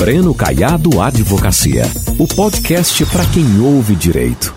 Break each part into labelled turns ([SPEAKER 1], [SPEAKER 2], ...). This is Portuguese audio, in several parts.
[SPEAKER 1] Breno Caiado Advocacia, o podcast para quem ouve direito.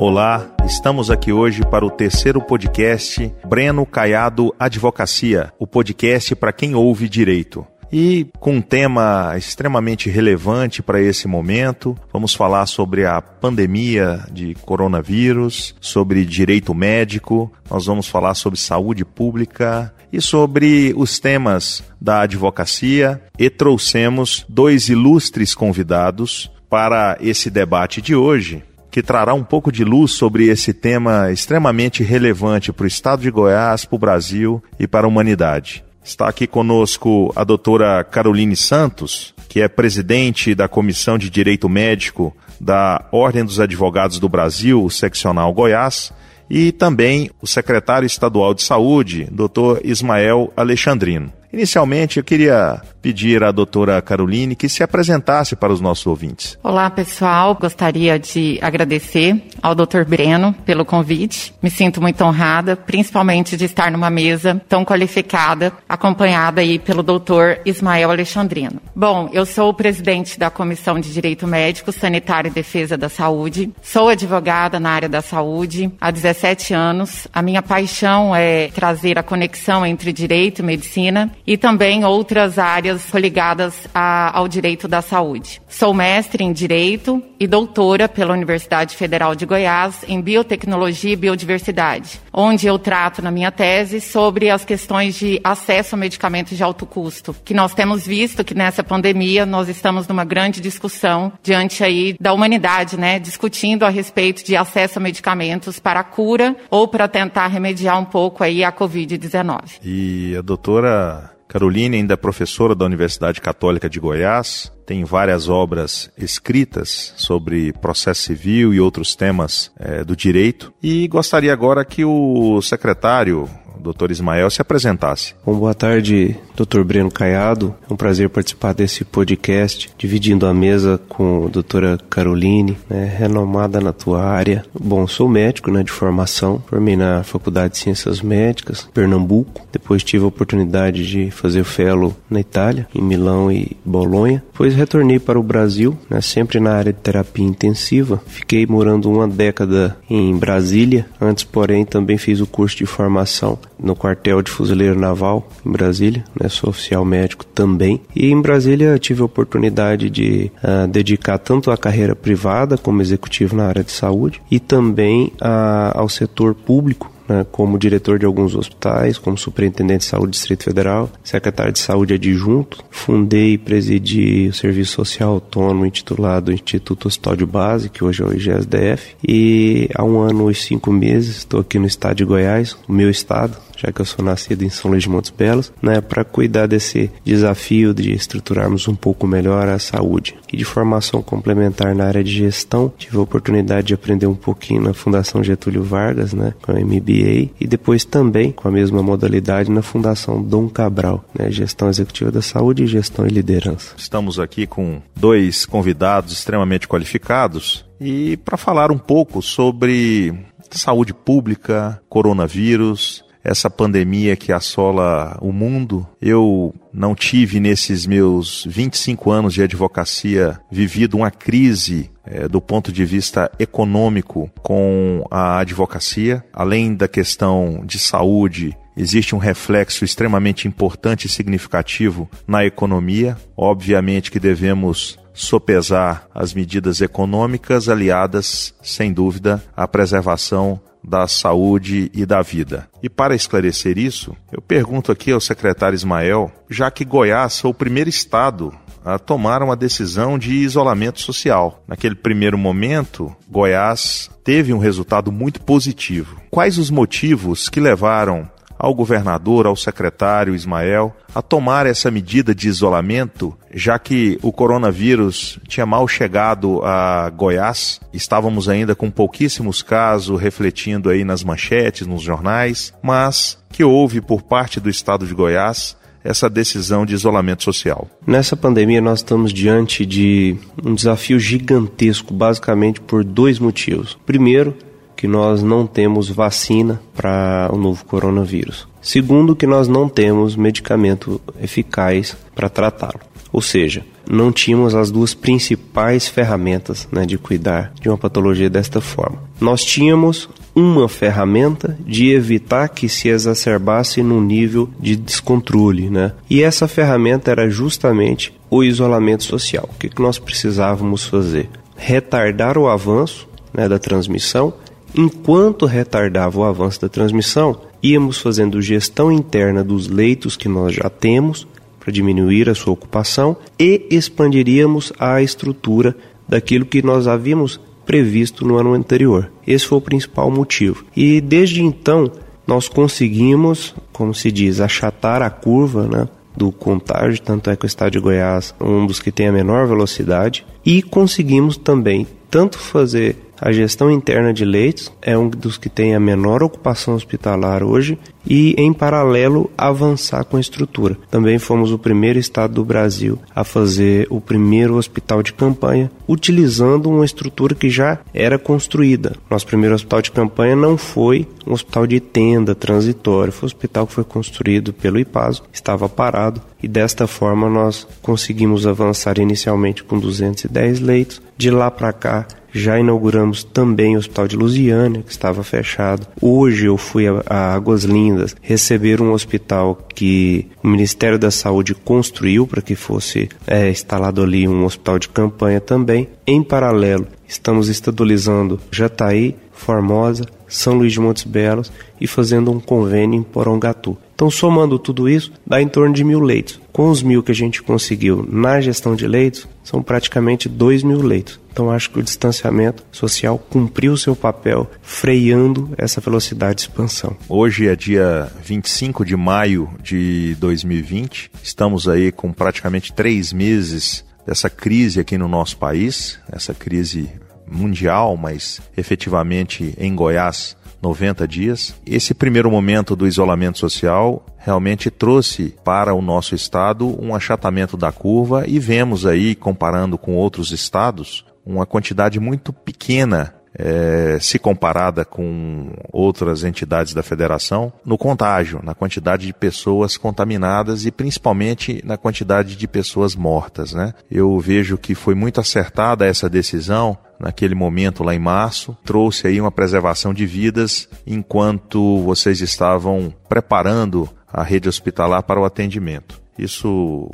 [SPEAKER 2] Olá, estamos aqui hoje para o terceiro podcast Breno Caiado Advocacia, o podcast para quem ouve direito. E com um tema extremamente relevante para esse momento, vamos falar sobre a pandemia de coronavírus, sobre direito médico, nós vamos falar sobre saúde pública e sobre os temas da advocacia e trouxemos dois ilustres convidados para esse debate de hoje que trará um pouco de luz sobre esse tema extremamente relevante para o estado de Goiás, para o Brasil e para a humanidade. Está aqui conosco a doutora Caroline Santos, que é presidente da Comissão de Direito Médico da Ordem dos Advogados do Brasil, seccional Goiás, e também o secretário estadual de Saúde, doutor Ismael Alexandrino. Inicialmente, eu queria pedir à doutora Caroline que se apresentasse para os nossos ouvintes.
[SPEAKER 3] Olá, pessoal. Gostaria de agradecer ao doutor Breno pelo convite. Me sinto muito honrada, principalmente de estar numa mesa tão qualificada, acompanhada aí pelo doutor Ismael Alexandrino. Bom, eu sou o presidente da Comissão de Direito Médico, Sanitário e Defesa da Saúde. Sou advogada na área da saúde há 17 anos. A minha paixão é trazer a conexão entre direito e medicina e também outras áreas ligadas a, ao direito da saúde. Sou mestre em Direito e doutora pela Universidade Federal de Goiás em Biotecnologia e Biodiversidade, onde eu trato na minha tese sobre as questões de acesso a medicamentos de alto custo, que nós temos visto que nessa pandemia nós estamos numa grande discussão diante aí da humanidade, né, discutindo a respeito de acesso a medicamentos para a cura ou para tentar remediar um pouco aí a COVID-19.
[SPEAKER 2] E a doutora Caroline ainda é professora da Universidade Católica de Goiás, tem várias obras escritas sobre processo civil e outros temas é, do direito. E gostaria agora que o secretário Dr. Ismael se apresentasse.
[SPEAKER 4] Bom, boa tarde, Dr. Breno Caiado. É um prazer participar desse podcast, dividindo a mesa com a doutora Caroline, né, renomada na tua área. Bom, sou médico né, de formação, formei na Faculdade de Ciências Médicas, Pernambuco. Depois tive a oportunidade de fazer o fellow na Itália, em Milão e Bolonha. Depois retornei para o Brasil, né, sempre na área de terapia intensiva. Fiquei morando uma década em Brasília. Antes, porém, também fiz o curso de formação no quartel de fuzileiro naval em Brasília, né? Sou oficial médico também. E em Brasília tive a oportunidade de uh, dedicar tanto à carreira privada como executivo na área de saúde e também uh, ao setor público né, como diretor de alguns hospitais, como superintendente de saúde do Distrito Federal, secretário de saúde adjunto. Fundei e presidi o Serviço Social Autônomo intitulado Instituto Hospital de Base, que hoje é o IGSDF. E há um ano e cinco meses estou aqui no estado de Goiás, o meu estado, já que eu sou nascido em São Luís de Montes Belos, né, para cuidar desse desafio de estruturarmos um pouco melhor a saúde. E de formação complementar na área de gestão, tive a oportunidade de aprender um pouquinho na Fundação Getúlio Vargas, né, com a MBA, e depois também com a mesma modalidade na Fundação Dom Cabral, né, Gestão Executiva da Saúde Gestão e Liderança.
[SPEAKER 2] Estamos aqui com dois convidados extremamente qualificados e para falar um pouco sobre saúde pública, coronavírus, essa pandemia que assola o mundo. Eu não tive nesses meus 25 anos de advocacia vivido uma crise é, do ponto de vista econômico com a advocacia, além da questão de saúde. Existe um reflexo extremamente importante e significativo na economia. Obviamente que devemos sopesar as medidas econômicas aliadas, sem dúvida, à preservação da saúde e da vida. E para esclarecer isso, eu pergunto aqui ao secretário Ismael, já que Goiás foi o primeiro estado a tomar uma decisão de isolamento social. Naquele primeiro momento, Goiás teve um resultado muito positivo. Quais os motivos que levaram ao governador, ao secretário Ismael, a tomar essa medida de isolamento, já que o coronavírus tinha mal chegado a Goiás, estávamos ainda com pouquíssimos casos refletindo aí nas manchetes, nos jornais, mas que houve por parte do estado de Goiás essa decisão de isolamento social?
[SPEAKER 4] Nessa pandemia, nós estamos diante de um desafio gigantesco, basicamente por dois motivos. Primeiro, que nós não temos vacina para o novo coronavírus. Segundo, que nós não temos medicamento eficaz para tratá-lo. Ou seja, não tínhamos as duas principais ferramentas né, de cuidar de uma patologia desta forma. Nós tínhamos uma ferramenta de evitar que se exacerbasse num nível de descontrole, né? E essa ferramenta era justamente o isolamento social. O que, que nós precisávamos fazer? Retardar o avanço né, da transmissão. Enquanto retardava o avanço da transmissão, íamos fazendo gestão interna dos leitos que nós já temos para diminuir a sua ocupação e expandiríamos a estrutura daquilo que nós havíamos previsto no ano anterior. Esse foi o principal motivo. E desde então nós conseguimos, como se diz, achatar a curva, né? do contágio, tanto é que o estado de Goiás é um dos que tem a menor velocidade, e conseguimos também tanto fazer a gestão interna de leitos é um dos que tem a menor ocupação hospitalar hoje e, em paralelo, avançar com a estrutura. Também fomos o primeiro estado do Brasil a fazer o primeiro hospital de campanha, utilizando uma estrutura que já era construída. Nosso primeiro hospital de campanha não foi um hospital de tenda transitório, foi um hospital que foi construído pelo IPASO, estava parado e desta forma nós conseguimos avançar inicialmente com 210 leitos. De lá para cá, já inauguramos também o Hospital de Lusiânia, que estava fechado. Hoje eu fui a, a Águas Lindas receber um hospital que o Ministério da Saúde construiu para que fosse é, instalado ali um hospital de campanha também. Em paralelo, estamos estadualizando Jataí, Formosa, São Luís de Montes Belos e fazendo um convênio em Porongatu. Então, somando tudo isso, dá em torno de mil leitos. Com os mil que a gente conseguiu na gestão de leitos, são praticamente dois mil leitos. Então, acho que o distanciamento social cumpriu o seu papel, freando essa velocidade de expansão.
[SPEAKER 2] Hoje é dia 25 de maio de 2020. Estamos aí com praticamente três meses dessa crise aqui no nosso país, essa crise mundial, mas efetivamente em Goiás 90 dias. Esse primeiro momento do isolamento social realmente trouxe para o nosso estado um achatamento da curva e vemos aí, comparando com outros estados, uma quantidade muito pequena é, se comparada com outras entidades da federação, no contágio, na quantidade de pessoas contaminadas e principalmente na quantidade de pessoas mortas. Né? Eu vejo que foi muito acertada essa decisão naquele momento lá em março, trouxe aí uma preservação de vidas enquanto vocês estavam preparando a rede hospitalar para o atendimento. Isso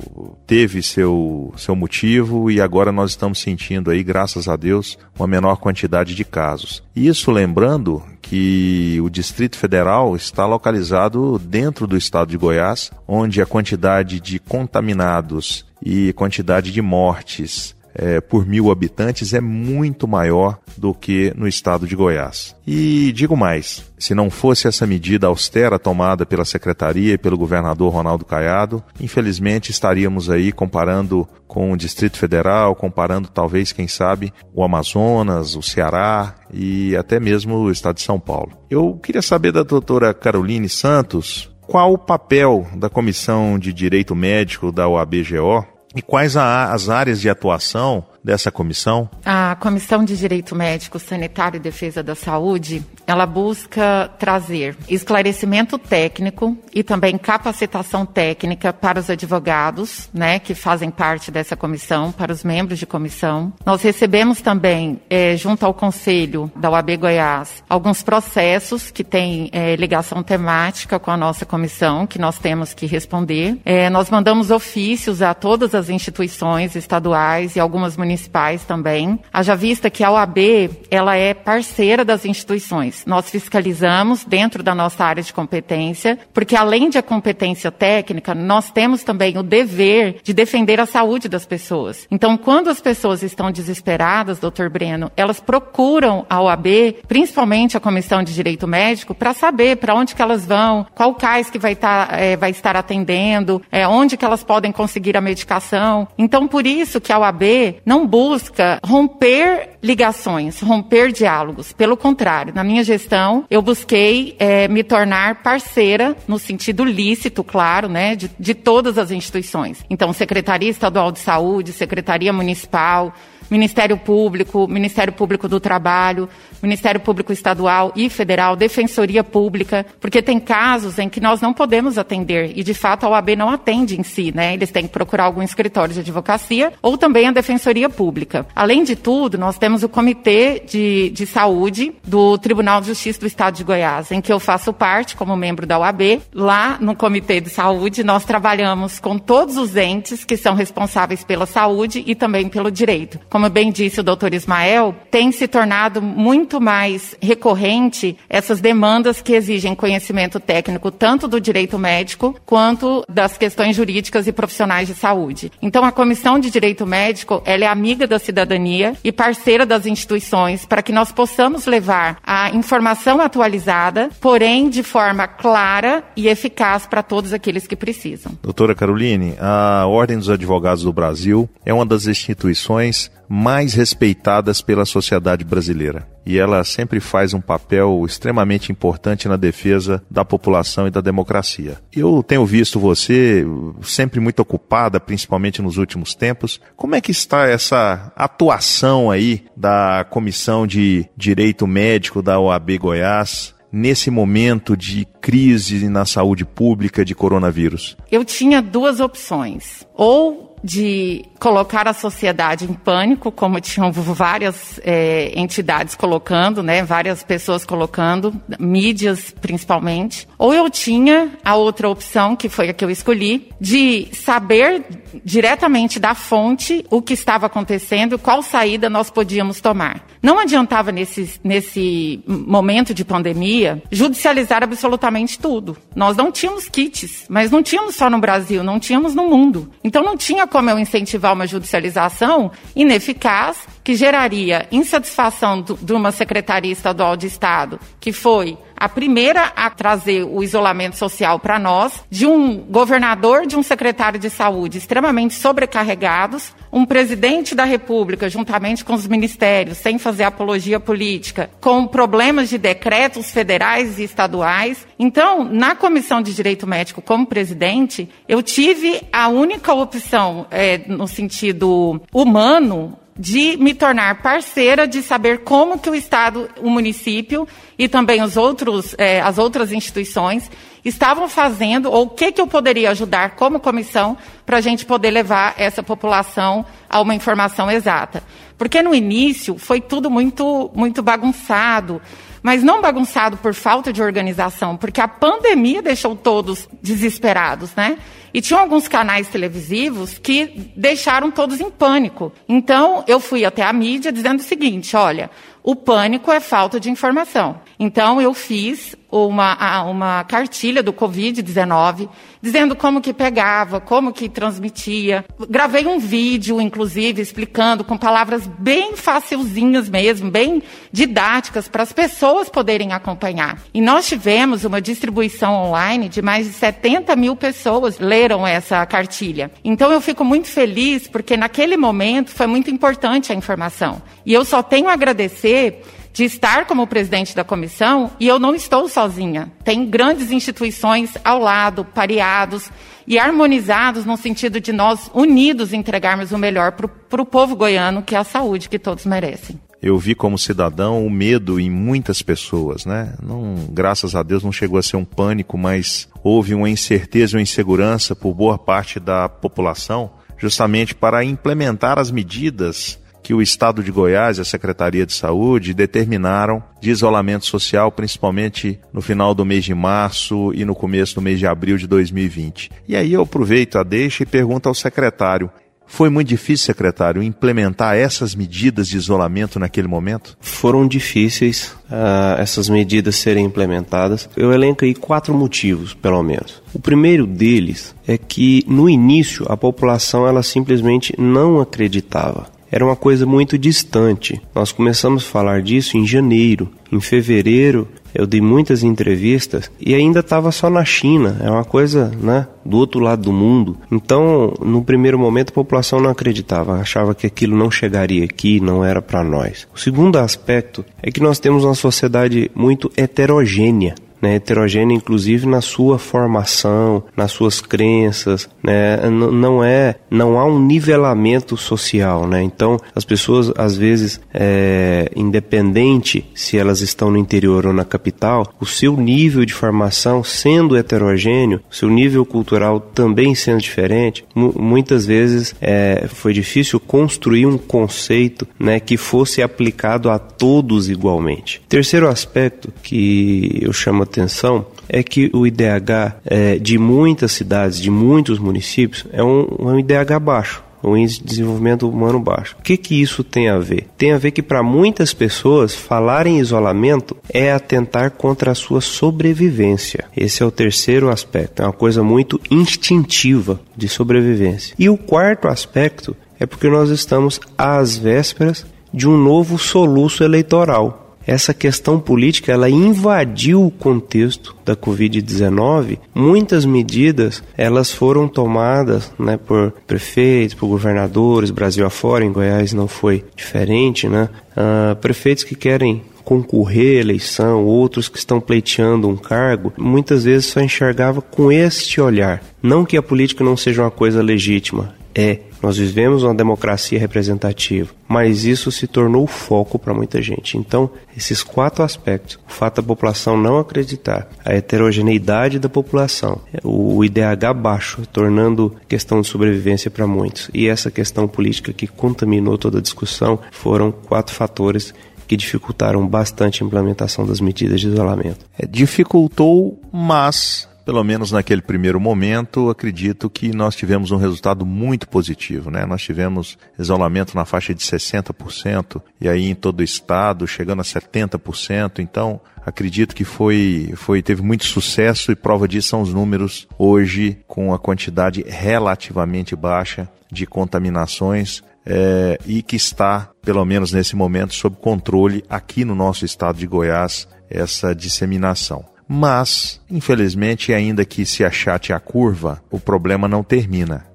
[SPEAKER 2] teve seu, seu motivo e agora nós estamos sentindo aí, graças a Deus, uma menor quantidade de casos. Isso lembrando que o Distrito Federal está localizado dentro do estado de Goiás, onde a quantidade de contaminados e quantidade de mortes é, por mil habitantes é muito maior do que no estado de Goiás. E digo mais: se não fosse essa medida austera tomada pela secretaria e pelo governador Ronaldo Caiado, infelizmente estaríamos aí comparando com o Distrito Federal, comparando talvez, quem sabe, o Amazonas, o Ceará e até mesmo o estado de São Paulo. Eu queria saber da doutora Caroline Santos qual o papel da Comissão de Direito Médico da OABGO e quais as áreas de atuação dessa comissão?
[SPEAKER 3] A Comissão de Direito Médico, Sanitário e Defesa da Saúde, ela busca trazer esclarecimento técnico e também capacitação técnica para os advogados, né, que fazem parte dessa comissão, para os membros de comissão. Nós recebemos também, é, junto ao Conselho da UAB Goiás, alguns processos que têm é, ligação temática com a nossa comissão, que nós temos que responder. É, nós mandamos ofícios a todas as instituições estaduais e algumas municipais municipais também. Haja vista que a OAB, ela é parceira das instituições. Nós fiscalizamos dentro da nossa área de competência, porque além de a competência técnica, nós temos também o dever de defender a saúde das pessoas. Então, quando as pessoas estão desesperadas, doutor Breno, elas procuram a OAB, principalmente a Comissão de Direito Médico, para saber para onde que elas vão, qual cais que vai, tá, é, vai estar atendendo, é, onde que elas podem conseguir a medicação. Então, por isso que a OAB não busca romper ligações, romper diálogos. Pelo contrário, na minha gestão, eu busquei é, me tornar parceira, no sentido lícito, claro, né, de, de todas as instituições. Então, Secretaria Estadual de Saúde, Secretaria Municipal, Ministério Público, Ministério Público do Trabalho, Ministério Público Estadual e Federal, Defensoria Pública, porque tem casos em que nós não podemos atender e, de fato, a OAB não atende em si, né? Eles têm que procurar algum escritório de advocacia ou também a Defensoria Pública. Além de tudo, nós temos o Comitê de, de Saúde do Tribunal de Justiça do Estado de Goiás, em que eu faço parte como membro da OAB. Lá no Comitê de Saúde, nós trabalhamos com todos os entes que são responsáveis pela saúde e também pelo direito. Como bem disse o doutor Ismael, tem se tornado muito mais recorrente essas demandas que exigem conhecimento técnico tanto do direito médico quanto das questões jurídicas e profissionais de saúde. Então, a Comissão de Direito Médico, ela é amiga da cidadania e parceira das instituições para que nós possamos levar a informação atualizada, porém de forma clara e eficaz para todos aqueles que precisam.
[SPEAKER 2] Doutora Caroline, a Ordem dos Advogados do Brasil é uma das instituições mais respeitadas pela sociedade brasileira. E ela sempre faz um papel extremamente importante na defesa da população e da democracia. Eu tenho visto você sempre muito ocupada, principalmente nos últimos tempos. Como é que está essa atuação aí da Comissão de Direito Médico da OAB Goiás? nesse momento de crise na saúde pública de coronavírus?
[SPEAKER 3] Eu tinha duas opções. Ou de colocar a sociedade em pânico, como tinham várias é, entidades colocando, né, várias pessoas colocando, mídias principalmente. Ou eu tinha a outra opção, que foi a que eu escolhi, de saber diretamente da fonte o que estava acontecendo, qual saída nós podíamos tomar. Não adiantava nesse, nesse momento de pandemia judicializar absolutamente tudo. Nós não tínhamos kits, mas não tínhamos só no Brasil, não tínhamos no mundo. Então não tinha como eu incentivar uma judicialização ineficaz que geraria insatisfação do, de uma Secretaria Estadual de Estado, que foi a primeira a trazer o isolamento social para nós, de um governador, de um secretário de saúde extremamente sobrecarregados, um presidente da República, juntamente com os ministérios, sem fazer apologia política, com problemas de decretos federais e estaduais. Então, na Comissão de Direito Médico, como presidente, eu tive a única opção, é, no sentido humano, de me tornar parceira, de saber como que o Estado, o município e também os outros, eh, as outras instituições estavam fazendo ou o que, que eu poderia ajudar como comissão para a gente poder levar essa população a uma informação exata. Porque no início foi tudo muito, muito bagunçado mas não bagunçado por falta de organização, porque a pandemia deixou todos desesperados, né? E tinha alguns canais televisivos que deixaram todos em pânico. Então, eu fui até a mídia dizendo o seguinte: olha, o pânico é falta de informação. Então, eu fiz uma, uma cartilha do Covid-19, dizendo como que pegava, como que transmitia. Gravei um vídeo, inclusive, explicando com palavras bem facilzinhas mesmo, bem didáticas, para as pessoas poderem acompanhar. E nós tivemos uma distribuição online de mais de 70 mil pessoas leram essa cartilha. Então, eu fico muito feliz, porque naquele momento foi muito importante a informação. E eu só tenho a agradecer de estar como presidente da comissão e eu não estou sozinha. Tem grandes instituições ao lado, pareados e harmonizados no sentido de nós unidos entregarmos o melhor para o povo goiano, que é a saúde que todos merecem.
[SPEAKER 2] Eu vi como cidadão o medo em muitas pessoas, né? Não, graças a Deus não chegou a ser um pânico, mas houve uma incerteza, uma insegurança por boa parte da população, justamente para implementar as medidas que o Estado de Goiás e a Secretaria de Saúde determinaram de isolamento social, principalmente no final do mês de março e no começo do mês de abril de 2020. E aí eu aproveito a deixa e pergunto ao secretário: foi muito difícil, secretário, implementar essas medidas de isolamento naquele momento?
[SPEAKER 4] Foram difíceis uh, essas medidas serem implementadas. Eu elenco aí quatro motivos, pelo menos. O primeiro deles é que no início a população ela simplesmente não acreditava era uma coisa muito distante. Nós começamos a falar disso em janeiro. Em fevereiro, eu dei muitas entrevistas e ainda estava só na China, é uma coisa, né, do outro lado do mundo. Então, no primeiro momento, a população não acreditava, achava que aquilo não chegaria aqui, não era para nós. O segundo aspecto é que nós temos uma sociedade muito heterogênea. Né, heterogênea inclusive na sua formação, nas suas crenças, né, não é, não há um nivelamento social, né, então as pessoas às vezes, é, independente se elas estão no interior ou na capital, o seu nível de formação sendo heterogêneo, seu nível cultural também sendo diferente, muitas vezes é, foi difícil construir um conceito, né, que fosse aplicado a todos igualmente. Terceiro aspecto que eu chamo atenção é que o IDH é, de muitas cidades, de muitos municípios, é um, um IDH baixo o índice de desenvolvimento humano baixo. O que, que isso tem a ver? Tem a ver que para muitas pessoas falar em isolamento é atentar contra a sua sobrevivência. Esse é o terceiro aspecto, é uma coisa muito instintiva de sobrevivência. E o quarto aspecto é porque nós estamos às vésperas de um novo soluço eleitoral essa questão política ela invadiu o contexto da Covid-19. Muitas medidas elas foram tomadas né, por prefeitos, por governadores, Brasil afora, em Goiás não foi diferente, né? Uh, prefeitos que querem concorrer à eleição, outros que estão pleiteando um cargo, muitas vezes só enxergava com este olhar. Não que a política não seja uma coisa legítima, é. Nós vivemos uma democracia representativa, mas isso se tornou foco para muita gente. Então, esses quatro aspectos: o fato da população não acreditar, a heterogeneidade da população, o IDH baixo, tornando questão de sobrevivência para muitos, e essa questão política que contaminou toda a discussão, foram quatro fatores que dificultaram bastante a implementação das medidas de isolamento.
[SPEAKER 2] É, dificultou, mas pelo menos naquele primeiro momento, acredito que nós tivemos um resultado muito positivo, né? Nós tivemos isolamento na faixa de 60% e aí em todo o estado chegando a 70%. Então, acredito que foi, foi teve muito sucesso e prova disso são os números hoje com a quantidade relativamente baixa de contaminações é, e que está, pelo menos nesse momento, sob controle aqui no nosso estado de Goiás, essa disseminação. Mas, infelizmente, ainda que se achate a curva, o problema não termina.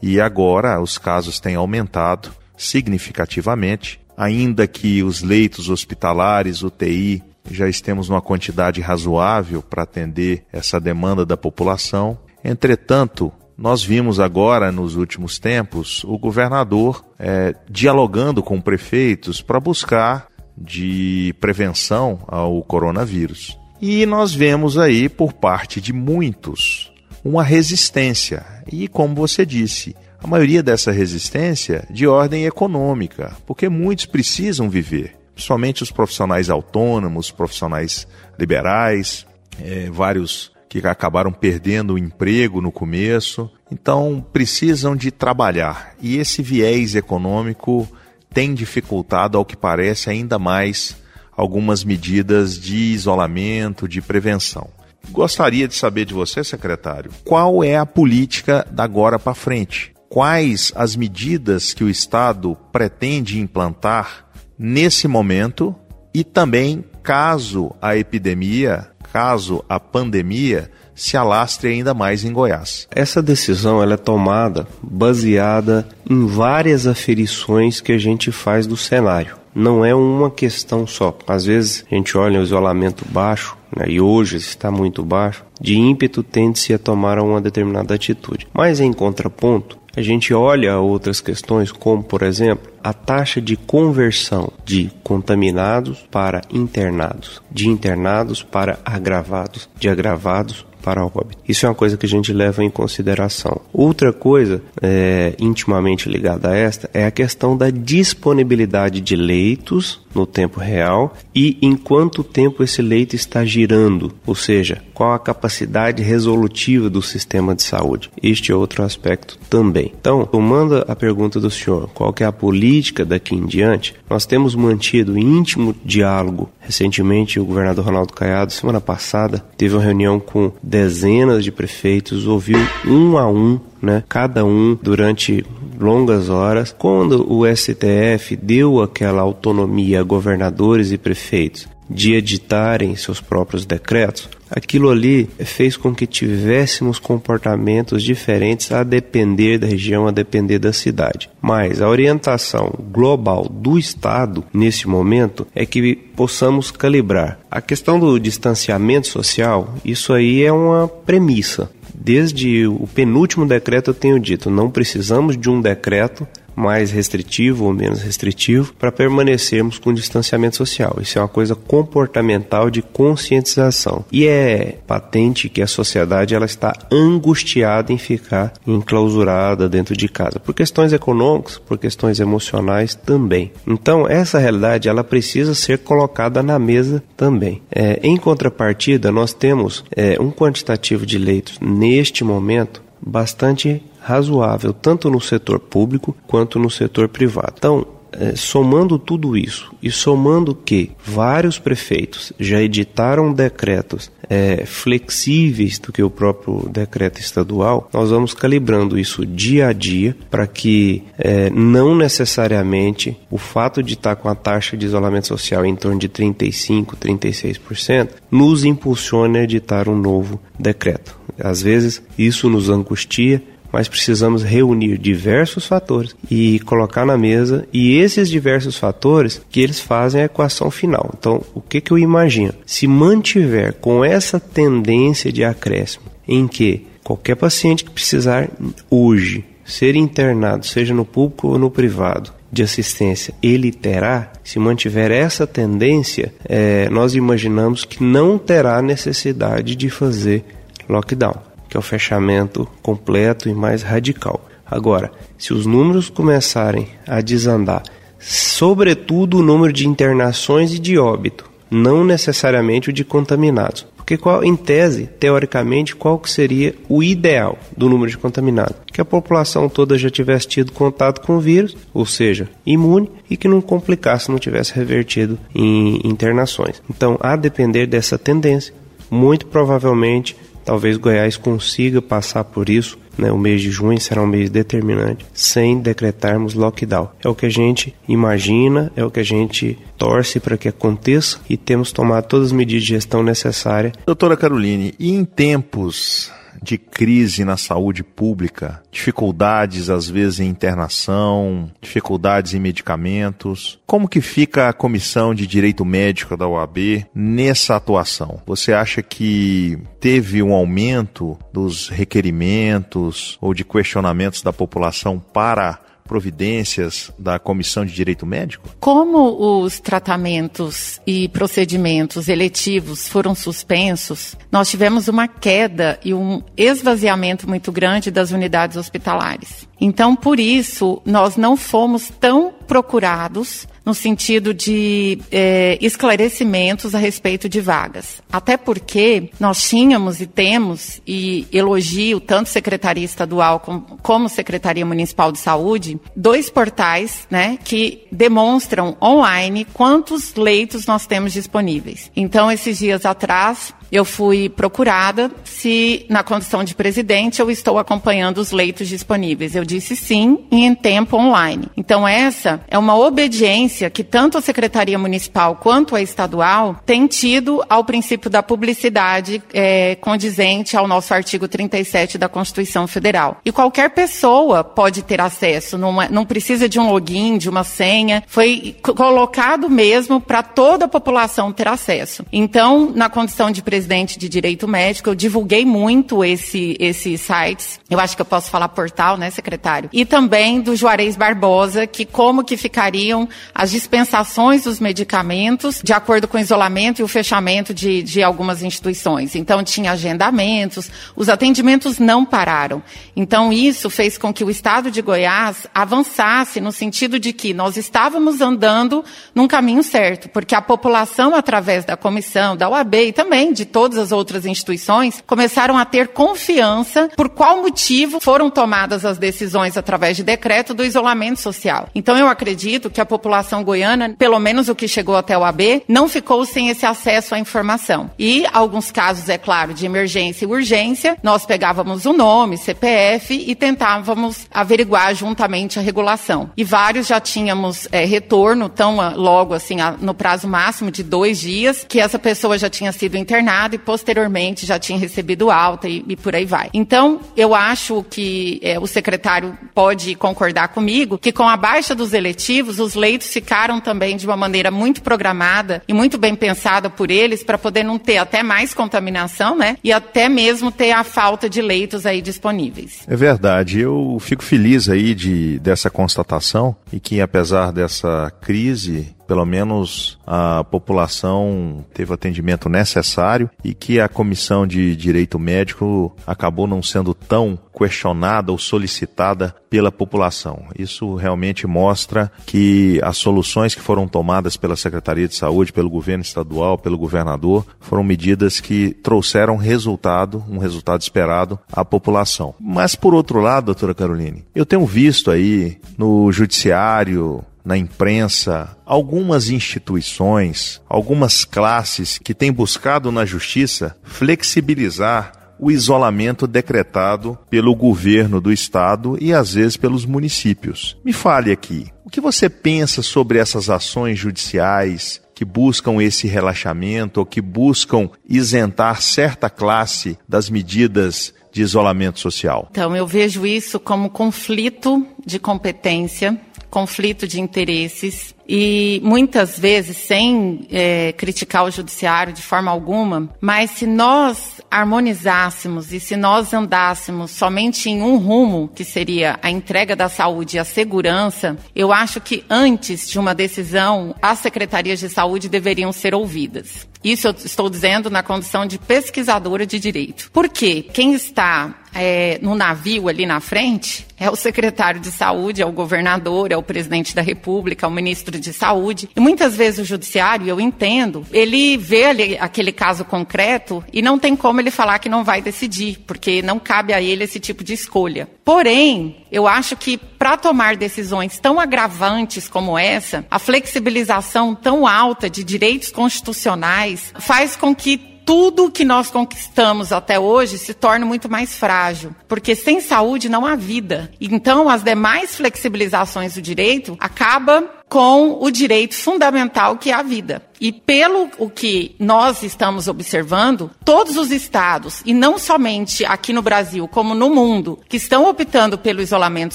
[SPEAKER 2] E agora os casos têm aumentado significativamente, ainda que os leitos hospitalares, UTI, já estemos numa quantidade razoável para atender essa demanda da população. Entretanto, nós vimos agora, nos últimos tempos, o governador é, dialogando com prefeitos para buscar de prevenção ao coronavírus. E nós vemos aí, por parte de muitos, uma resistência. E, como você disse, a maioria dessa resistência de ordem econômica, porque muitos precisam viver, principalmente os profissionais autônomos, profissionais liberais, é, vários que acabaram perdendo o emprego no começo, então precisam de trabalhar. E esse viés econômico tem dificultado, ao que parece, ainda mais algumas medidas de isolamento, de prevenção. Gostaria de saber de você, secretário, qual é a política da agora para frente? Quais as medidas que o Estado pretende implantar nesse momento e também caso a epidemia, caso a pandemia se alastre ainda mais em Goiás.
[SPEAKER 4] Essa decisão ela é tomada baseada em várias aferições que a gente faz do cenário não é uma questão só. Às vezes a gente olha o isolamento baixo, né, e hoje está muito baixo, de ímpeto tende-se a tomar uma determinada atitude. Mas em contraponto, a gente olha outras questões, como por exemplo a taxa de conversão de contaminados para internados, de internados para agravados, de agravados para. Isso é uma coisa que a gente leva em consideração. Outra coisa é, intimamente ligada a esta é a questão da disponibilidade de leitos no tempo real e em quanto tempo esse leito está girando, ou seja, qual a capacidade resolutiva do sistema de saúde. Este é outro aspecto também. Então, tomando a pergunta do senhor, qual é a política daqui em diante, nós temos mantido íntimo diálogo. Recentemente, o governador Ronaldo Caiado, semana passada, teve uma reunião com dezenas de prefeitos, ouviu um a um né, cada um durante longas horas. Quando o STF deu aquela autonomia a governadores e prefeitos de editarem seus próprios decretos, aquilo ali fez com que tivéssemos comportamentos diferentes a depender da região, a depender da cidade. Mas a orientação global do Estado nesse momento é que possamos calibrar. A questão do distanciamento social, isso aí é uma premissa. Desde o penúltimo decreto eu tenho dito, não precisamos de um decreto mais restritivo ou menos restritivo para permanecermos com distanciamento social. Isso é uma coisa comportamental de conscientização. E é patente que a sociedade ela está angustiada em ficar enclausurada dentro de casa, por questões econômicas, por questões emocionais também. Então, essa realidade ela precisa ser colocada na mesa também. É, em contrapartida, nós temos é, um quantitativo de leitos neste momento bastante razoável, tanto no setor público quanto no setor privado. Então, é, somando tudo isso e somando que vários prefeitos já editaram decretos é, flexíveis do que o próprio decreto estadual, nós vamos calibrando isso dia a dia para que é, não necessariamente o fato de estar com a taxa de isolamento social em torno de 35, 36% nos impulsione a editar um novo decreto. Às vezes isso nos angustia mas precisamos reunir diversos fatores e colocar na mesa e esses diversos fatores que eles fazem a equação final. Então, o que, que eu imagino? Se mantiver com essa tendência de acréscimo em que qualquer paciente que precisar hoje ser internado, seja no público ou no privado, de assistência, ele terá, se mantiver essa tendência, é, nós imaginamos que não terá necessidade de fazer lockdown que é o fechamento completo e mais radical. Agora, se os números começarem a desandar, sobretudo o número de internações e de óbito, não necessariamente o de contaminados. Porque qual, em tese, teoricamente, qual que seria o ideal do número de contaminados? Que a população toda já tivesse tido contato com o vírus, ou seja, imune, e que não complicasse, não tivesse revertido em internações. Então, a depender dessa tendência, muito provavelmente Talvez Goiás consiga passar por isso. Né? O mês de junho será um mês determinante, sem decretarmos lockdown. É o que a gente imagina, é o que a gente torce para que aconteça e temos tomado todas as medidas de gestão necessárias.
[SPEAKER 2] Doutora Caroline, em tempos de crise na saúde pública, dificuldades às vezes em internação, dificuldades em medicamentos. Como que fica a comissão de direito médico da OAB nessa atuação? Você acha que teve um aumento dos requerimentos ou de questionamentos da população para providências da Comissão de Direito Médico?
[SPEAKER 3] Como os tratamentos e procedimentos eletivos foram suspensos, nós tivemos uma queda e um esvaziamento muito grande das unidades hospitalares. Então, por isso, nós não fomos tão procurados no sentido de é, esclarecimentos a respeito de vagas. Até porque nós tínhamos e temos, e elogio tanto Secretaria Estadual como, Secretaria Municipal de Saúde, dois portais né, que demonstram online quantos leitos nós temos disponíveis. Então, esses dias atrás, eu fui procurada se, na condição de presidente, eu estou acompanhando os leitos disponíveis. Eu disse sim e em tempo online. Então, essa é uma obediência que tanto a Secretaria Municipal quanto a estadual tem tido ao princípio da publicidade é, condizente ao nosso artigo 37 da Constituição Federal. E qualquer pessoa pode ter acesso, não, é, não precisa de um login, de uma senha. Foi colocado mesmo para toda a população ter acesso. Então, na condição de presidente, presidente de Direito Médico, eu divulguei muito esse, esses sites. Eu acho que eu posso falar portal, né, secretário? E também do Juarez Barbosa, que como que ficariam as dispensações dos medicamentos de acordo com o isolamento e o fechamento de, de algumas instituições. Então, tinha agendamentos, os atendimentos não pararam. Então, isso fez com que o estado de Goiás avançasse no sentido de que nós estávamos andando num caminho certo, porque a população, através da comissão, da UAB e também de todas as outras instituições, começaram a ter confiança por qual motivo foram tomadas as decisões através de decreto do isolamento social. Então eu acredito que a população goiana, pelo menos o que chegou até o AB, não ficou sem esse acesso à informação. E alguns casos, é claro, de emergência e urgência, nós pegávamos o nome, CPF e tentávamos averiguar juntamente a regulação. E vários já tínhamos é, retorno tão ah, logo assim no prazo máximo de dois dias que essa pessoa já tinha sido internada e posteriormente já tinha recebido alta e, e por aí vai. Então eu acho que é, o secretário pode concordar comigo que com a baixa dos eletivos os leitos ficaram também de uma maneira muito programada e muito bem pensada por eles para poder não ter até mais contaminação, né? E até mesmo ter a falta de leitos aí disponíveis.
[SPEAKER 2] É verdade. Eu fico feliz aí de dessa constatação e que apesar dessa crise pelo menos a população teve o atendimento necessário e que a comissão de direito médico acabou não sendo tão questionada ou solicitada pela população. Isso realmente mostra que as soluções que foram tomadas pela Secretaria de Saúde, pelo governo estadual, pelo governador, foram medidas que trouxeram resultado, um resultado esperado à população. Mas por outro lado, doutora Caroline, eu tenho visto aí no judiciário, na imprensa, algumas instituições, algumas classes que têm buscado na justiça flexibilizar o isolamento decretado pelo governo do estado e às vezes pelos municípios. Me fale aqui, o que você pensa sobre essas ações judiciais que buscam esse relaxamento ou que buscam isentar certa classe das medidas de isolamento social?
[SPEAKER 3] Então, eu vejo isso como conflito de competência conflito de interesses e muitas vezes sem é, criticar o judiciário de forma alguma, mas se nós harmonizássemos e se nós andássemos somente em um rumo, que seria a entrega da saúde e a segurança, eu acho que antes de uma decisão, as secretarias de saúde deveriam ser ouvidas. Isso eu estou dizendo na condição de pesquisadora de direito. Por quê? Quem está é, no navio ali na frente é o secretário de saúde, é o governador, é o presidente da república, é o ministro de saúde. E muitas vezes o judiciário, eu entendo, ele vê ali aquele caso concreto e não tem como ele falar que não vai decidir, porque não cabe a ele esse tipo de escolha. Porém, eu acho que para tomar decisões tão agravantes como essa, a flexibilização tão alta de direitos constitucionais faz com que tudo que nós conquistamos até hoje se torna muito mais frágil, porque sem saúde não há vida. Então, as demais flexibilizações do direito acabam com o direito fundamental que é a vida. E pelo o que nós estamos observando, todos os estados, e não somente aqui no Brasil, como no mundo, que estão optando pelo isolamento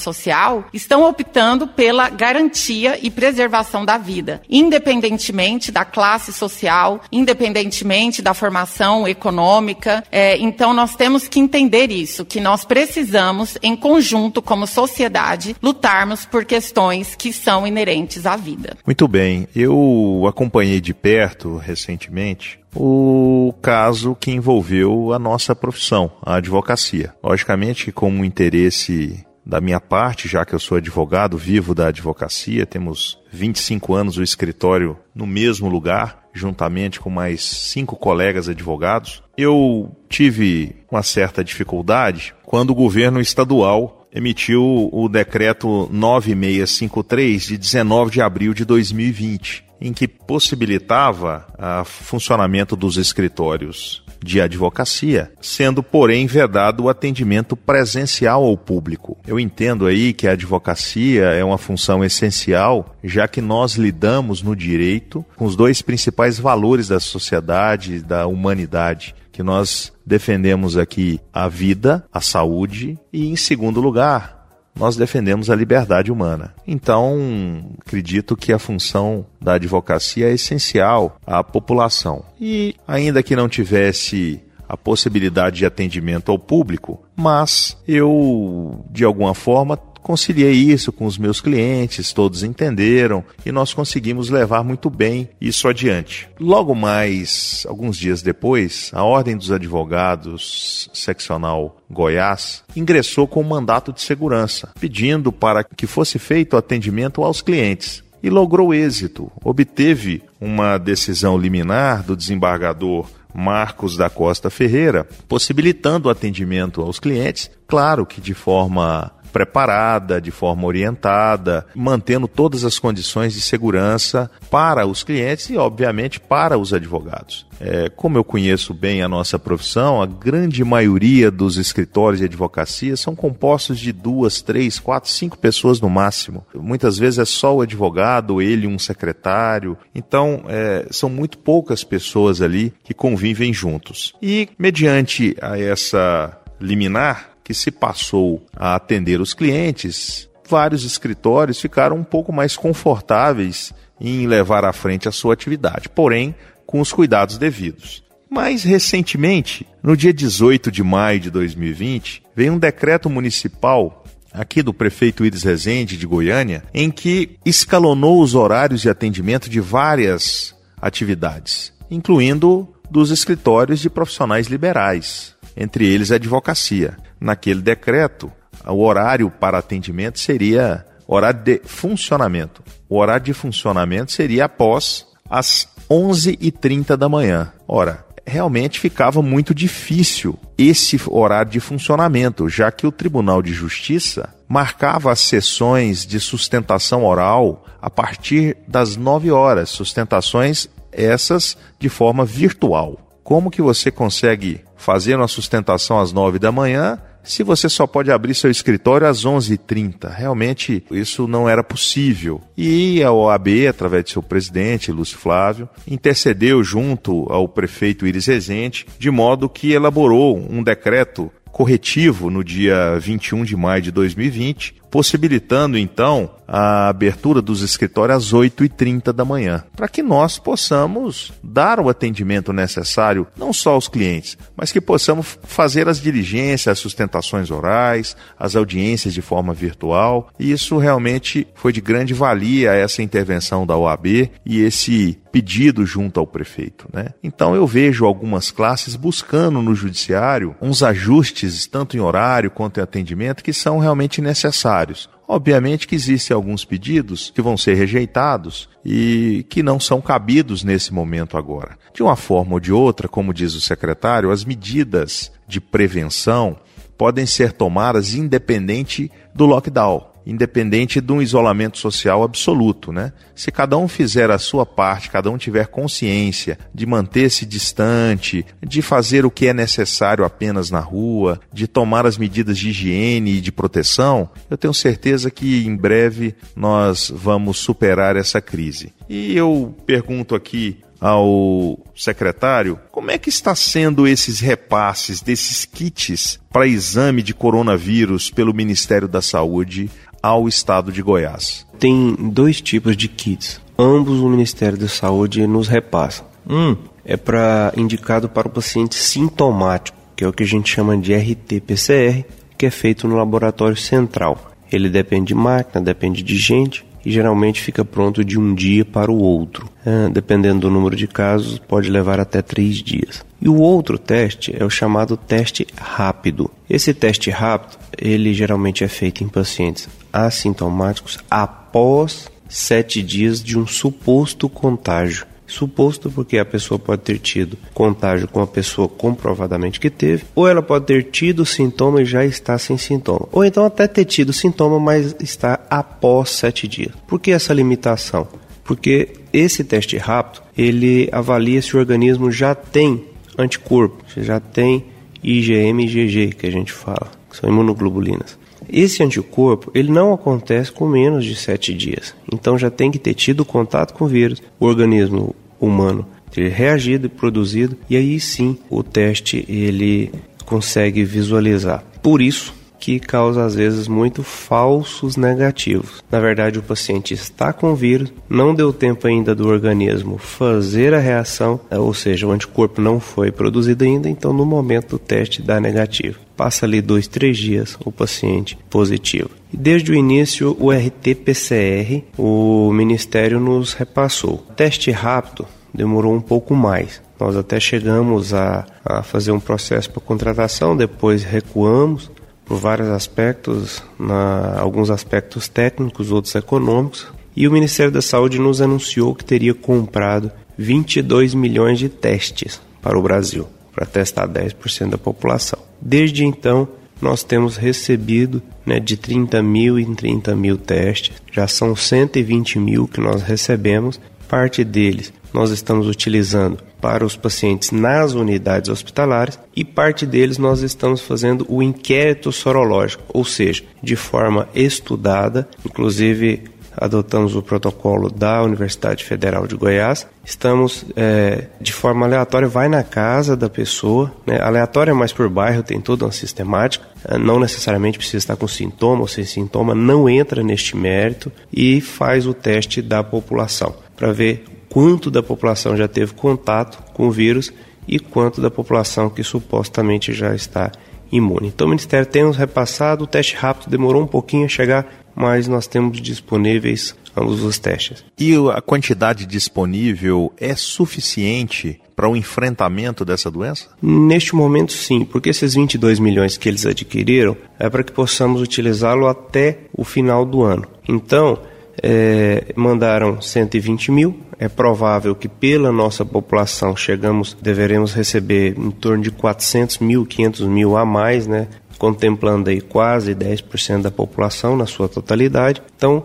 [SPEAKER 3] social, estão optando pela garantia e preservação da vida, independentemente da classe social, independentemente da formação econômica. É, então, nós temos que entender isso, que nós precisamos, em conjunto, como sociedade, lutarmos por questões que são inerentes à vida.
[SPEAKER 2] Muito bem. Eu acompanhei de perto recentemente o caso que envolveu a nossa profissão, a advocacia. Logicamente, com um interesse da minha parte, já que eu sou advogado, vivo da advocacia, temos 25 anos o escritório no mesmo lugar, juntamente com mais cinco colegas advogados. Eu tive uma certa dificuldade quando o governo estadual emitiu o decreto 9653 de 19 de abril de 2020, em que possibilitava o funcionamento dos escritórios de advocacia, sendo, porém, vedado o atendimento presencial ao público. Eu entendo aí que a advocacia é uma função essencial, já que nós lidamos no direito com os dois principais valores da sociedade, da humanidade, que nós defendemos aqui a vida, a saúde e, em segundo lugar, nós defendemos a liberdade humana. Então, acredito que a função da advocacia é essencial à população. E, ainda que não tivesse a possibilidade de atendimento ao público, mas eu, de alguma forma, conciliei isso com os meus clientes, todos entenderam e nós conseguimos levar muito bem isso adiante. Logo mais, alguns dias depois, a Ordem dos Advogados Seccional Goiás ingressou com um mandato de segurança, pedindo para que fosse feito atendimento aos clientes e logrou êxito. Obteve uma decisão liminar do desembargador Marcos da Costa Ferreira, possibilitando o atendimento aos clientes, claro que de forma preparada, de forma orientada, mantendo todas as condições de segurança para os clientes e, obviamente, para os advogados. É, como eu conheço bem a nossa profissão, a grande maioria dos escritórios de advocacia são compostos de duas, três, quatro, cinco pessoas no máximo. Muitas vezes é só o advogado, ele um secretário. Então, é, são muito poucas pessoas ali que convivem juntos. E, mediante a essa liminar, que se passou a atender os clientes, vários escritórios ficaram um pouco mais confortáveis em levar à frente a sua atividade, porém com os cuidados devidos. Mais recentemente, no dia 18 de maio de 2020, veio um decreto municipal aqui do prefeito Iris Rezende de Goiânia, em que escalonou os horários de atendimento de várias atividades, incluindo dos escritórios de profissionais liberais, entre eles a advocacia naquele decreto, o horário para atendimento seria horário de funcionamento. O horário de funcionamento seria após as 11h30 da manhã. Ora, realmente ficava muito difícil esse horário de funcionamento, já que o Tribunal de Justiça marcava as sessões de sustentação oral a partir das 9 horas, sustentações essas de forma virtual. Como que você consegue fazer uma sustentação às 9 da manhã se você só pode abrir seu escritório às 11h30. Realmente isso não era possível. E a OAB, através de seu presidente, Lúcio Flávio, intercedeu junto ao prefeito Iris Rezende, de modo que elaborou um decreto corretivo no dia 21 de maio de 2020, possibilitando então a abertura dos escritórios às 8h30 da manhã, para que nós possamos dar o atendimento necessário, não só aos clientes, mas que possamos fazer as diligências, as sustentações orais, as audiências de forma virtual. E isso realmente foi de grande valia essa intervenção da OAB e esse pedido junto ao prefeito. Né? Então eu vejo algumas classes buscando no judiciário uns ajustes, tanto em horário quanto em atendimento, que são realmente necessários. Obviamente que existem alguns pedidos que vão ser rejeitados e que não são cabidos nesse momento agora. De uma forma ou de outra, como diz o secretário, as medidas de prevenção podem ser tomadas independente do lockdown independente de um isolamento social absoluto, né? Se cada um fizer a sua parte, cada um tiver consciência de manter-se distante, de fazer o que é necessário apenas na rua, de tomar as medidas de higiene e de proteção, eu tenho certeza que em breve nós vamos superar essa crise. E eu pergunto aqui ao secretário como é que está sendo esses repasses desses kits para exame de coronavírus pelo Ministério da Saúde ao estado de Goiás?
[SPEAKER 4] Tem dois tipos de kits. Ambos o Ministério da Saúde nos repassa. Um é para indicado para o paciente sintomático, que é o que a gente chama de RT-PCR, que é feito no laboratório central. Ele depende de máquina, depende de gente e geralmente fica pronto de um dia para o outro. É, dependendo do número de casos, pode levar até três dias. E o outro teste é o chamado teste rápido. Esse teste rápido, ele geralmente é feito em pacientes assintomáticos após sete dias de um suposto contágio. Suposto porque a pessoa pode ter tido contágio com a pessoa comprovadamente que teve, ou ela pode ter tido sintoma e já está sem sintoma, ou então até ter tido sintoma, mas está após sete dias. Por que essa limitação? Porque esse teste rápido ele avalia se o organismo já tem anticorpo, já tem IgM e IgG que a gente fala, que são imunoglobulinas. Esse anticorpo ele não acontece com menos de sete dias, então já tem que ter tido contato com o vírus, o organismo humano ter reagido e produzido, e aí sim o teste ele consegue visualizar. Por isso que causa às vezes muito falsos negativos. Na verdade, o paciente está com o vírus, não deu tempo ainda do organismo fazer a reação, ou seja, o anticorpo não foi produzido ainda, então no momento do teste dá negativo. Passa ali dois, três dias o paciente positivo. Desde o início, o RT-PCR, o Ministério nos repassou. Teste rápido demorou um pouco mais. Nós até chegamos a, a fazer um processo para contratação, depois recuamos por vários aspectos, na, alguns aspectos técnicos, outros econômicos. E o Ministério da Saúde nos anunciou que teria comprado 22 milhões de testes para o Brasil, para testar 10% da população. Desde então, nós temos recebido né, de 30 mil em 30 mil testes, já são 120 mil que nós recebemos, parte deles nós estamos utilizando para os pacientes nas unidades hospitalares e parte deles nós estamos fazendo o inquérito sorológico, ou seja, de forma estudada, inclusive adotamos o protocolo da Universidade Federal de Goiás. Estamos é, de forma aleatória, vai na casa da pessoa, né? aleatória mais por bairro, tem toda uma sistemática, é, não necessariamente precisa estar com sintoma ou sem sintoma, não entra neste mérito e faz o teste da população para ver quanto da população já teve contato com o vírus e quanto da população que supostamente já está imune. Então o Ministério tem nos repassado, o teste rápido demorou um pouquinho a chegar, mas nós temos disponíveis ambos os testes.
[SPEAKER 2] E a quantidade disponível é suficiente para o enfrentamento dessa doença?
[SPEAKER 4] Neste momento, sim, porque esses 22 milhões que eles adquiriram é para que possamos utilizá-lo até o final do ano. Então, é, mandaram 120 mil. É provável que pela nossa população chegamos, deveremos receber em torno de 400 mil, 500 mil a mais, né? contemplando aí quase 10% da população na sua totalidade. Então,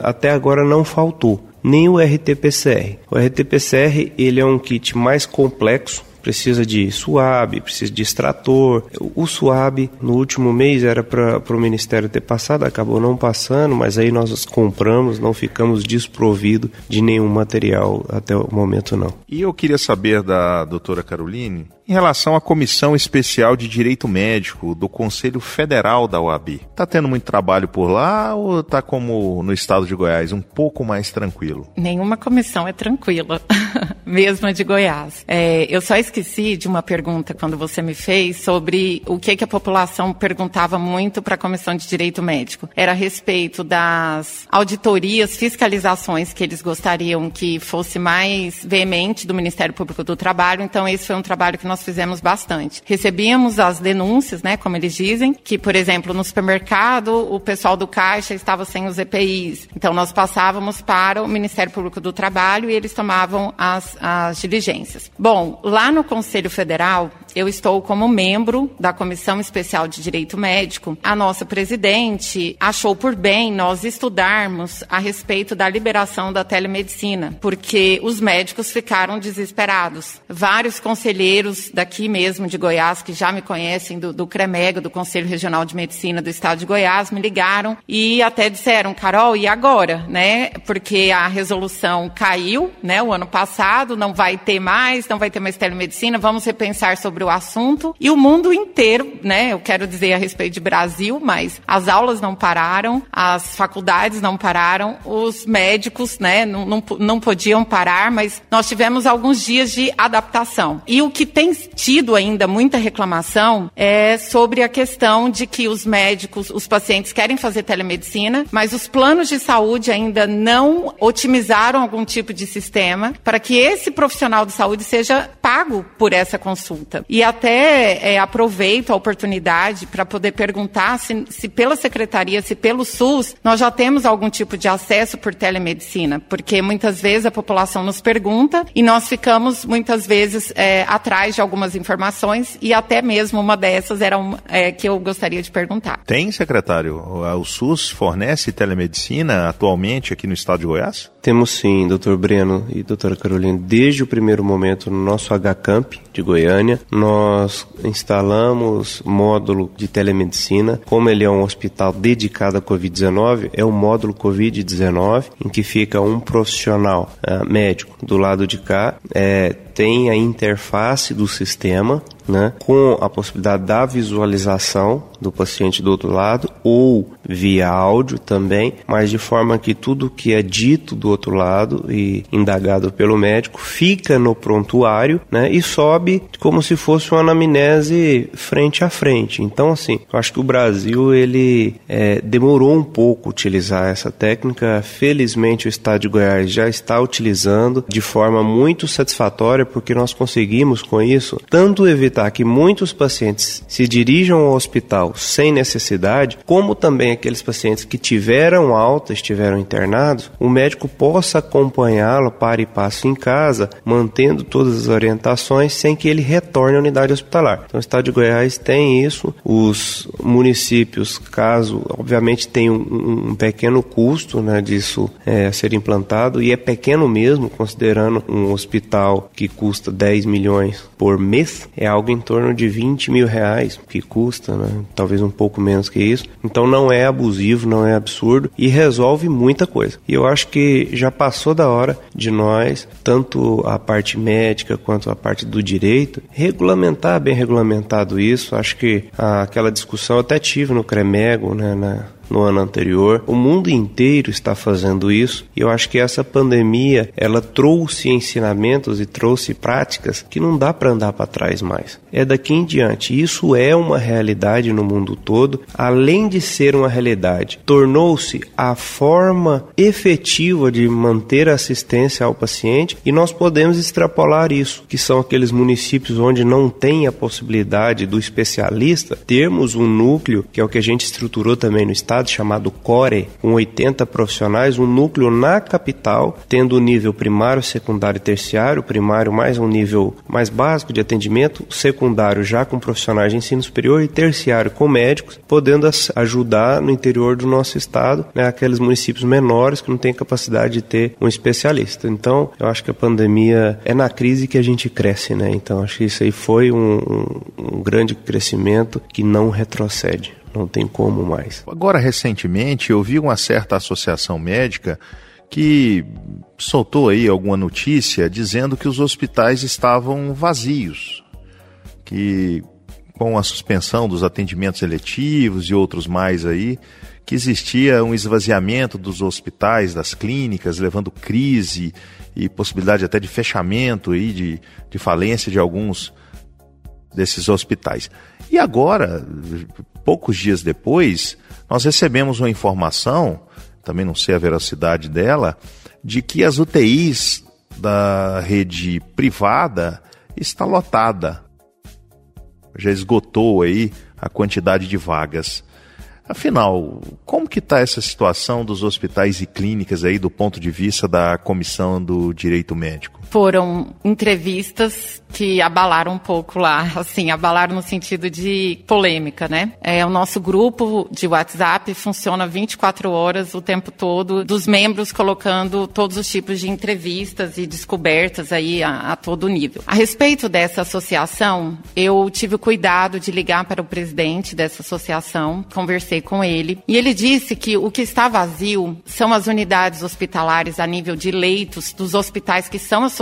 [SPEAKER 4] até agora não faltou nem o RT-PCR. O RT-PCR ele é um kit mais complexo, precisa de SUAB, precisa de extrator. O SUAB, no último mês, era para o Ministério ter passado, acabou não passando, mas aí nós compramos, não ficamos desprovidos de nenhum material até o momento não.
[SPEAKER 2] E eu queria saber da doutora Caroline, em relação à Comissão Especial de Direito Médico do Conselho Federal da OAB, está tendo muito trabalho por lá ou está como no estado de Goiás, um pouco mais tranquilo?
[SPEAKER 3] Nenhuma comissão é tranquila, mesmo a de Goiás. É, eu só esqueci de uma pergunta quando você me fez sobre o que, que a população perguntava muito para a Comissão de Direito Médico. Era a respeito das auditorias, fiscalizações que eles gostariam que fosse mais veemente do Ministério Público do Trabalho. Então, esse foi um trabalho que nós nós fizemos bastante. Recebíamos as denúncias, né, como eles dizem, que, por exemplo, no supermercado o pessoal do caixa estava sem os EPIs. Então nós passávamos para o Ministério Público do Trabalho e eles tomavam as, as diligências. Bom, lá no Conselho Federal, eu estou como membro da Comissão Especial de Direito Médico. A nossa presidente achou por bem nós estudarmos a respeito da liberação da telemedicina, porque os médicos ficaram desesperados. Vários conselheiros daqui mesmo de Goiás, que já me conhecem do, do CREMEGO, do Conselho Regional de Medicina do Estado de Goiás, me ligaram e até disseram, Carol, e agora, né? Porque a resolução caiu, né, o ano passado, não vai ter mais, não vai ter mais telemedicina, vamos repensar sobre o o assunto e o mundo inteiro, né? Eu quero dizer a respeito de Brasil, mas as aulas não pararam, as faculdades não pararam, os médicos, né? Não, não, não podiam parar, mas nós tivemos alguns dias de adaptação. E o que tem tido ainda muita reclamação é sobre a questão de que os médicos, os pacientes querem fazer telemedicina, mas os planos de saúde ainda não otimizaram algum tipo de sistema para que esse profissional de saúde seja pago por essa consulta. E até é, aproveito a oportunidade para poder perguntar se, se pela secretaria, se pelo SUS, nós já temos algum tipo de acesso por telemedicina, porque muitas vezes a população nos pergunta e nós ficamos muitas vezes é, atrás de algumas informações e até mesmo uma dessas era uma, é, que eu gostaria de perguntar.
[SPEAKER 2] Tem, secretário? O SUS fornece telemedicina atualmente aqui no estado de Goiás?
[SPEAKER 4] Temos sim, doutor Breno e doutora Carolina, desde o primeiro momento no nosso HCamp de Goiânia, nós instalamos módulo de telemedicina. Como ele é um hospital dedicado à Covid-19, é o módulo Covid-19, em que fica um profissional uh, médico do lado de cá, é, tem a interface do sistema, né, com a possibilidade da visualização do paciente do outro lado ou via áudio também, mas de forma que tudo que é dito do outro lado e indagado pelo médico fica no prontuário, né, e sobe como se fosse uma anamnese frente a frente. Então, assim, eu acho que o Brasil ele é, demorou um pouco utilizar essa técnica. Felizmente, o Estado de Goiás já está utilizando de forma muito satisfatória porque nós conseguimos com isso tanto evitar que muitos pacientes se dirijam ao hospital sem necessidade, como também aqueles pacientes que tiveram alta, estiveram internados, o médico possa acompanhá-lo para e passo em casa, mantendo todas as orientações sem que ele retorne à unidade hospitalar. Então, o estado de Goiás tem isso. Os municípios, caso, obviamente, tem um, um pequeno custo né, disso é, ser implantado, e é pequeno mesmo, considerando um hospital que custa 10 milhões por mês, é algo em torno de 20 mil reais que custa, né? talvez um pouco menos que isso. Então não é abusivo, não é absurdo e resolve muita coisa. E eu acho que já passou da hora de nós, tanto a parte médica quanto a parte do direito, regulamentar bem regulamentado isso. Acho que aquela discussão até tive no CREMEGO, né, na, no ano anterior. O mundo inteiro está fazendo isso e eu acho que essa pandemia ela trouxe ensinamentos e trouxe práticas que não dá para andar para trás mais. É daqui em diante. Isso é uma realidade no mundo todo. Além de ser uma realidade, tornou-se a forma efetiva de manter a assistência ao paciente e nós podemos extrapolar isso, que são aqueles municípios onde não tem a possibilidade do especialista termos um núcleo, que é o que a gente estruturou também no estado chamado CORE, com 80 profissionais, um núcleo na capital, tendo o nível primário, secundário e terciário, primário mais um nível mais básico de atendimento, secundário já com profissionais de ensino superior e terciário com médicos, podendo ajudar no interior do nosso estado, né, aqueles municípios menores que não têm capacidade de ter um especialista. Então, eu acho que a pandemia é na crise que a gente cresce, né? Então, acho que isso aí foi um, um grande crescimento que não retrocede não tem como mais.
[SPEAKER 2] Agora, recentemente, eu vi uma certa associação médica que soltou aí alguma notícia dizendo que os hospitais estavam vazios, que com a suspensão dos atendimentos eletivos e outros mais aí, que existia um esvaziamento dos hospitais, das clínicas, levando crise e possibilidade até de fechamento e de, de falência de alguns desses hospitais. E agora, poucos dias depois, nós recebemos uma informação, também não sei a veracidade dela, de que as UTIs da rede privada está lotada. Já esgotou aí a quantidade de vagas. Afinal, como que está essa situação dos hospitais e clínicas aí do ponto de vista da Comissão do Direito Médico?
[SPEAKER 3] Foram entrevistas que abalaram um pouco lá, assim, abalaram no sentido de polêmica, né? É, o nosso grupo de WhatsApp funciona 24 horas o tempo todo, dos membros colocando todos os tipos de entrevistas e descobertas aí a, a todo nível. A respeito dessa associação, eu tive o cuidado de ligar para o presidente dessa associação, conversei com ele, e ele disse que o que está vazio são as unidades hospitalares a nível de leitos dos hospitais que são associados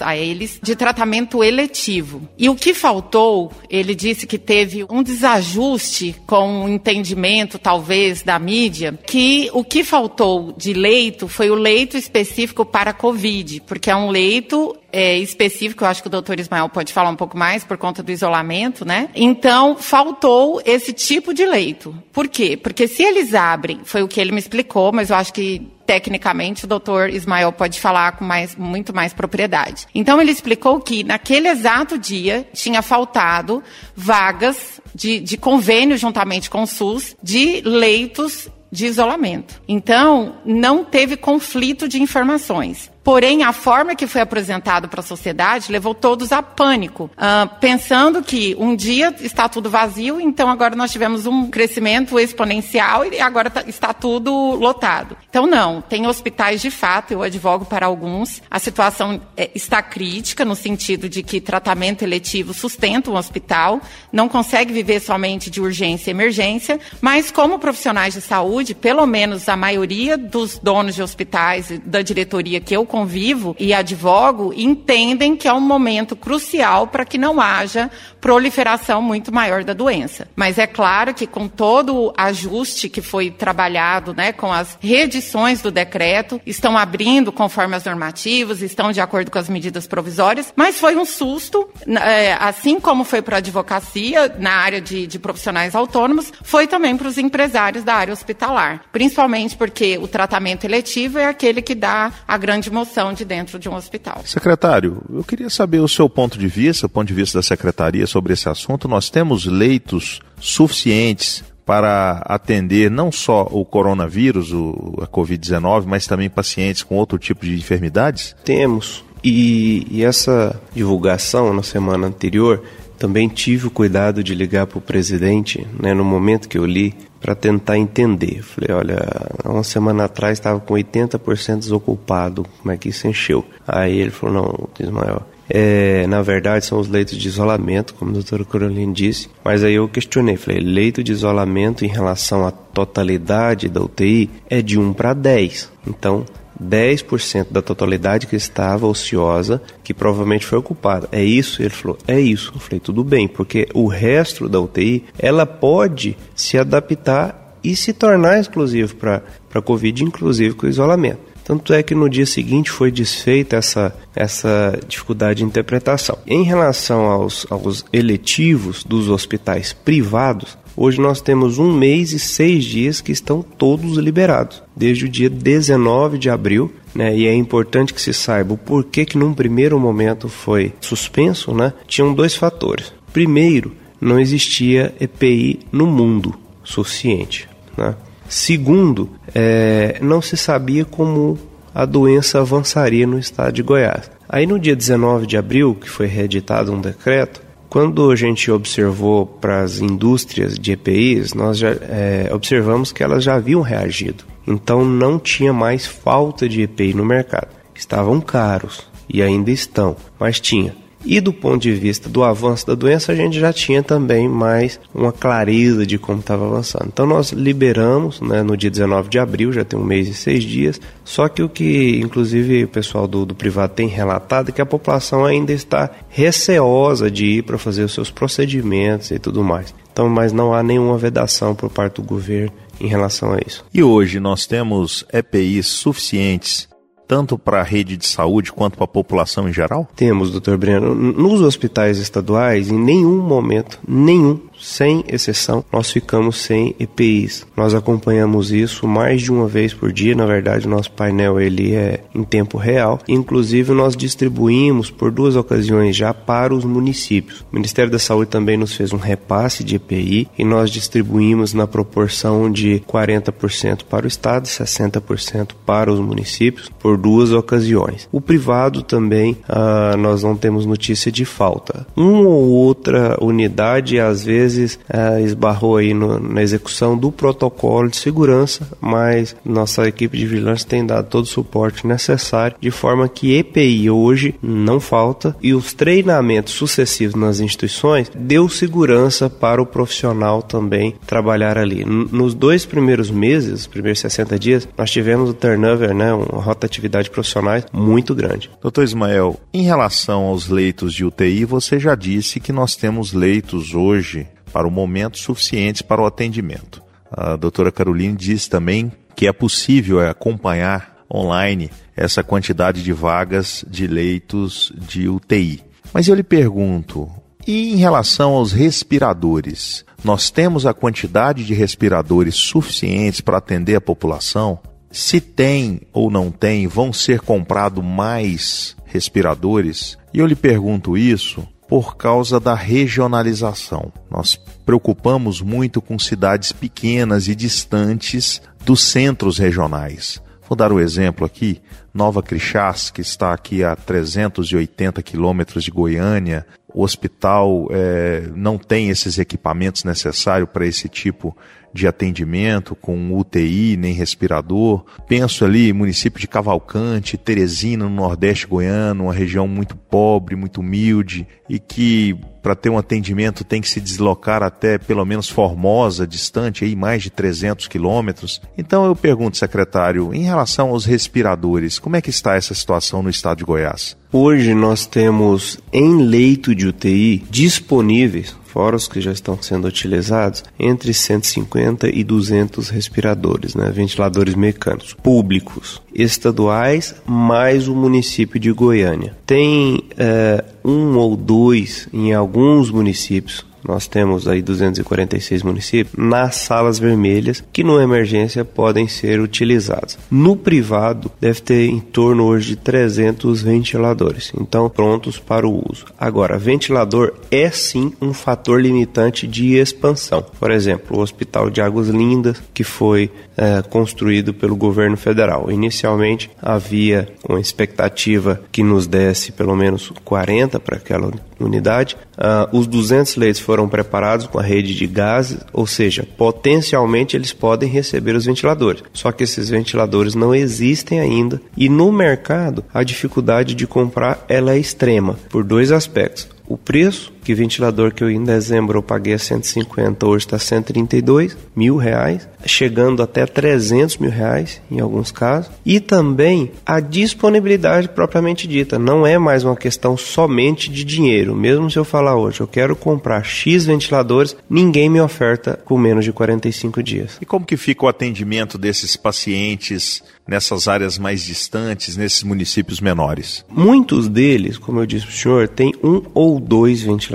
[SPEAKER 3] a eles de tratamento eletivo. E o que faltou, ele disse que teve um desajuste com o entendimento, talvez, da mídia, que o que faltou de leito foi o leito específico para Covid, porque é um leito é, específico, eu acho que o doutor Ismael pode falar um pouco mais por conta do isolamento, né? Então, faltou esse tipo de leito. Por quê? Porque se eles abrem, foi o que ele me explicou, mas eu acho que tecnicamente o doutor Ismael pode falar com mais, muito mais propriedade. Então, ele explicou que naquele exato dia tinha faltado vagas de, de convênio juntamente com o SUS de leitos de isolamento. Então, não teve conflito de informações. Porém, a forma que foi apresentado para a sociedade levou todos a pânico, uh, pensando que um dia está tudo vazio, então agora nós tivemos um crescimento exponencial e agora tá, está tudo lotado. Então, não, tem hospitais de fato, eu advogo para alguns. A situação é, está crítica, no sentido de que tratamento eletivo sustenta um hospital, não consegue viver somente de urgência e emergência, mas como profissionais de saúde, pelo menos a maioria dos donos de hospitais da diretoria que eu convivo e advogo entendem que é um momento crucial para que não haja proliferação muito maior da doença. Mas é claro que com todo o ajuste que foi trabalhado, né, com as reedições do decreto, estão abrindo conforme as normativas, estão de acordo com as medidas provisórias, mas foi um susto, é, assim como foi para a advocacia na área de, de profissionais autônomos, foi também para os empresários da área hospitalar, principalmente porque o tratamento eletivo é aquele que dá a grande de dentro de um hospital.
[SPEAKER 2] Secretário, eu queria saber o seu ponto de vista, o ponto de vista da secretaria sobre esse assunto. Nós temos leitos suficientes para atender não só o coronavírus, o, a Covid-19, mas também pacientes com outro tipo de enfermidades?
[SPEAKER 4] Temos. E, e essa divulgação na semana anterior também tive o cuidado de ligar para o presidente, né, no momento que eu li, para tentar entender. Falei, olha, uma semana atrás estava com 80% desocupado, como é que isso encheu? Aí ele falou, não, Ismael, é, na verdade são os leitos de isolamento, como a doutora Caroline disse, mas aí eu questionei, falei, leito de isolamento em relação à totalidade da UTI é de 1 para 10. Então, 10% da totalidade que estava ociosa, que provavelmente foi ocupada. É isso? Ele falou, é isso. Eu falei, tudo bem, porque o resto da UTI, ela pode se adaptar e se tornar exclusivo para a Covid, inclusive com o isolamento. Tanto é que no dia seguinte foi desfeita essa, essa dificuldade de interpretação. Em relação aos, aos eletivos dos hospitais privados, Hoje nós temos um mês e seis dias que estão todos liberados, desde o dia 19 de abril, né? E é importante que se saiba o porquê que num primeiro momento foi suspenso, né? Tinham dois fatores. Primeiro, não existia EPI no mundo suficiente, né? Segundo, é, não se sabia como a doença avançaria no estado de Goiás. Aí no dia 19 de abril, que foi reeditado um decreto, quando a gente observou para as indústrias de EPIs, nós já é, observamos que elas já haviam reagido. Então não tinha mais falta de EPI no mercado. Estavam caros e ainda estão, mas tinha. E do ponto de vista do avanço da doença, a gente já tinha também mais uma clareza de como estava avançando. Então nós liberamos né, no dia 19 de abril, já tem um mês e seis dias, só que o que inclusive o pessoal do, do privado tem relatado é que a população ainda está receosa de ir para fazer os seus procedimentos e tudo mais. Então, mas não há nenhuma vedação por parte do governo em relação a isso.
[SPEAKER 2] E hoje nós temos EPIs suficientes tanto para a rede de saúde quanto para a população em geral?
[SPEAKER 4] Temos, doutor Breno. Nos hospitais estaduais, em nenhum momento, nenhum, sem exceção, nós ficamos sem EPIs. Nós acompanhamos isso mais de uma vez por dia. Na verdade, nosso painel ele é em tempo real. Inclusive, nós distribuímos por duas ocasiões já para os municípios. O Ministério da Saúde também nos fez um repasse de EPI e nós distribuímos na proporção de 40% para o estado e 60% para os municípios por duas ocasiões. O privado também ah, nós não temos notícia de falta. Uma ou outra unidade às vezes vezes é, esbarrou aí no, na execução do protocolo de segurança, mas nossa equipe de vigilância tem dado todo o suporte necessário, de forma que EPI hoje não falta e os treinamentos sucessivos nas instituições deu segurança para o profissional também trabalhar ali. Nos dois primeiros meses, os primeiros 60 dias, nós tivemos o turnover, né, uma rotatividade profissionais muito grande.
[SPEAKER 2] Doutor Ismael, em relação aos leitos de UTI, você já disse que nós temos leitos hoje para o momento suficientes para o atendimento. A doutora Caroline diz também que é possível acompanhar online essa quantidade de vagas de leitos de UTI. Mas eu lhe pergunto, e em relação aos respiradores? Nós temos a quantidade de respiradores suficientes para atender a população? Se tem ou não tem, vão ser comprados mais respiradores? E eu lhe pergunto isso por causa da regionalização. Nós preocupamos muito com cidades pequenas e distantes dos centros regionais. Vou dar o um exemplo aqui. Nova Crixás, que está aqui a 380 quilômetros de Goiânia, o hospital é, não tem esses equipamentos necessários para esse tipo de atendimento, com UTI, nem respirador. Penso ali, município de Cavalcante, Teresina, no Nordeste goiano, uma região muito pobre, muito humilde, e que para ter um atendimento tem que se deslocar até pelo menos Formosa, distante aí mais de 300 quilômetros. Então eu pergunto, secretário, em relação aos respiradores, como é que está essa situação no estado de Goiás?
[SPEAKER 4] Hoje nós temos em leito de UTI disponíveis fora os que já estão sendo utilizados, entre 150 e 200 respiradores, né, ventiladores mecânicos, públicos, estaduais, mais o município de Goiânia. Tem é, um ou dois em alguns municípios nós temos aí 246 municípios, nas salas vermelhas, que numa emergência podem ser utilizados. No privado, deve ter em torno hoje de 300 ventiladores, então prontos para o uso. Agora, ventilador é sim um fator limitante de expansão. Por exemplo, o Hospital de Águas Lindas, que foi é, construído pelo governo federal. Inicialmente havia uma expectativa que nos desse pelo menos 40 para aquela unidade. Uh, os 200 leitos foram preparados com a rede de gases, ou seja, potencialmente eles podem receber os ventiladores. Só que esses ventiladores não existem ainda e no mercado a dificuldade de comprar ela é extrema por dois aspectos. O preço, que ventilador que eu em dezembro eu paguei a 150, hoje está 132 mil reais, chegando até 300 mil reais em alguns casos. E também a disponibilidade propriamente dita. Não é mais uma questão somente de dinheiro. Mesmo se eu falar hoje, eu quero comprar X ventiladores, ninguém me oferta com menos de 45 dias.
[SPEAKER 2] E como que fica o atendimento desses pacientes nessas áreas mais distantes, nesses municípios menores?
[SPEAKER 4] Muitos deles, como eu disse para o senhor, têm um ou dois ventiladores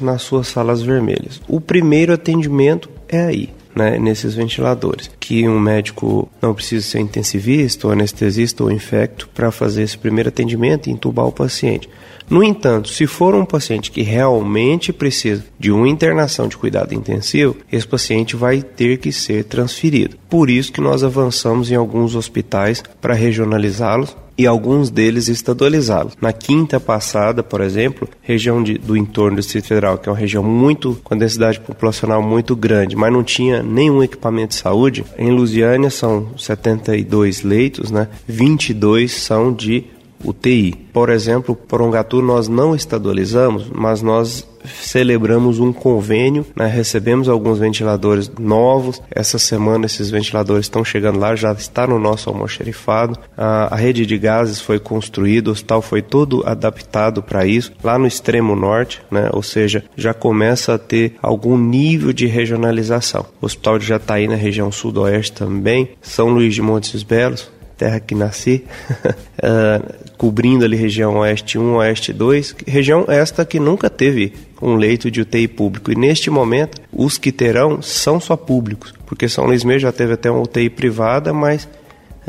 [SPEAKER 4] nas suas salas vermelhas. O primeiro atendimento é aí. Né, nesses ventiladores, que um médico não precisa ser intensivista, ou anestesista ou infecto para fazer esse primeiro atendimento e entubar o paciente. No entanto, se for um paciente que realmente precisa de uma internação de cuidado intensivo, esse paciente vai ter que ser transferido. Por isso que nós avançamos em alguns hospitais para regionalizá-los e alguns deles estadualizá-los. Na quinta passada, por exemplo, região de, do entorno do Distrito Federal, que é uma região muito com densidade populacional muito grande, mas não tinha nenhum equipamento de saúde, em Lusiânia são 72 leitos, né? 22 são de UTI. Por exemplo, Porongatu nós não estadualizamos, mas nós celebramos um convênio, né? recebemos alguns ventiladores novos. Essa semana esses ventiladores estão chegando lá, já está no nosso almoxerifado. A, a rede de gases foi construída, o hospital foi todo adaptado para isso, lá no extremo norte, né? ou seja, já começa a ter algum nível de regionalização. O hospital já está aí na região sudoeste também, São Luís de Montes Belos, terra que nasci, uh, cobrindo ali região oeste 1, oeste 2, região esta que nunca teve um leito de UTI público. E neste momento, os que terão são só públicos, porque São Luís mesmo já teve até uma UTI privada, mas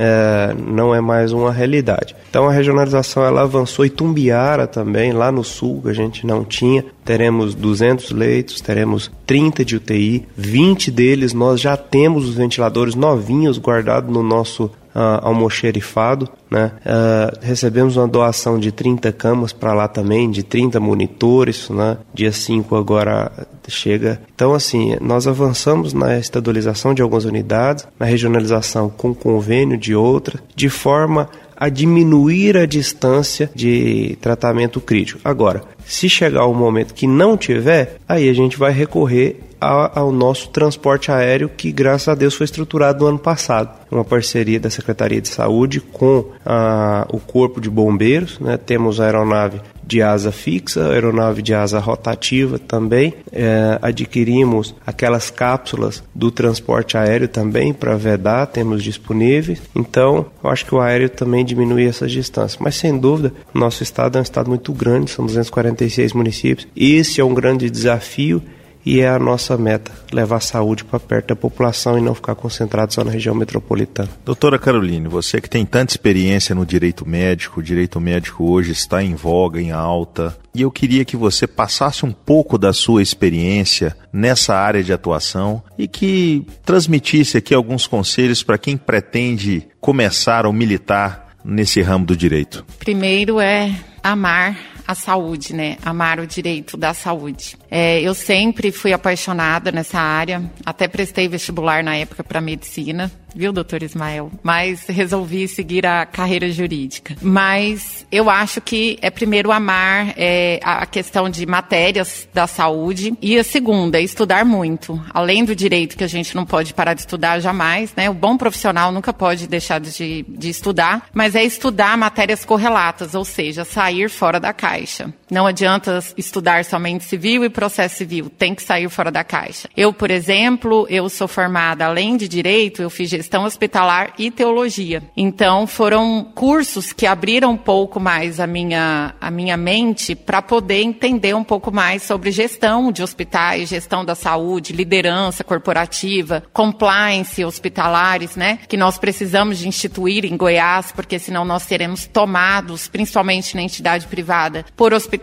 [SPEAKER 4] é, não é mais uma realidade. Então a regionalização ela avançou e Tumbiara também, lá no sul, que a gente não tinha. Teremos 200 leitos, teremos 30 de UTI, 20 deles nós já temos os ventiladores novinhos guardados no nosso uh, almoxerifado, né? Uh, recebemos uma doação de 30 camas para lá também, de 30 monitores, né? Dia 5 agora chega. Então, assim, nós avançamos na estadualização de algumas unidades, na regionalização com convênio de outras, de forma a diminuir a distância de tratamento crítico. Agora, se chegar o um momento que não tiver, aí a gente vai recorrer ao nosso transporte aéreo, que graças a Deus foi estruturado no ano passado. Uma parceria da Secretaria de Saúde com a, o Corpo de Bombeiros. Né? Temos a aeronave de asa fixa, aeronave de asa rotativa também. É, adquirimos aquelas cápsulas do transporte aéreo também para vedar, temos disponíveis. Então, eu acho que o aéreo também diminui essas distâncias. Mas sem dúvida, nosso estado é um estado muito grande, são 246 municípios. Esse é um grande desafio e é a nossa meta, levar saúde para perto da população e não ficar concentrado só na região metropolitana.
[SPEAKER 2] Doutora Caroline, você que tem tanta experiência no direito médico, o direito médico hoje está em voga, em alta, e eu queria que você passasse um pouco da sua experiência nessa área de atuação e que transmitisse aqui alguns conselhos para quem pretende começar ou militar nesse ramo do direito.
[SPEAKER 3] Primeiro é amar a saúde, né? Amar o direito da saúde. É, eu sempre fui apaixonada nessa área, até prestei vestibular na época para medicina, viu, doutor Ismael? Mas resolvi seguir a carreira jurídica. Mas eu acho que é primeiro amar é, a questão de matérias da saúde e a segunda é estudar muito. Além do direito que a gente não pode parar de estudar jamais, né? O bom profissional nunca pode deixar de, de estudar, mas é estudar matérias correlatas, ou seja, sair fora da caixa. Não adianta estudar somente civil e processo civil, tem que sair fora da caixa. Eu, por exemplo, eu sou formada, além de direito, eu fiz gestão hospitalar e teologia. Então, foram cursos que abriram um pouco mais a minha, a minha mente para poder entender um pouco mais sobre gestão de hospitais, gestão da saúde, liderança corporativa, compliance hospitalares, né? Que nós precisamos de instituir em Goiás, porque senão nós seremos tomados, principalmente na entidade privada, por hospitais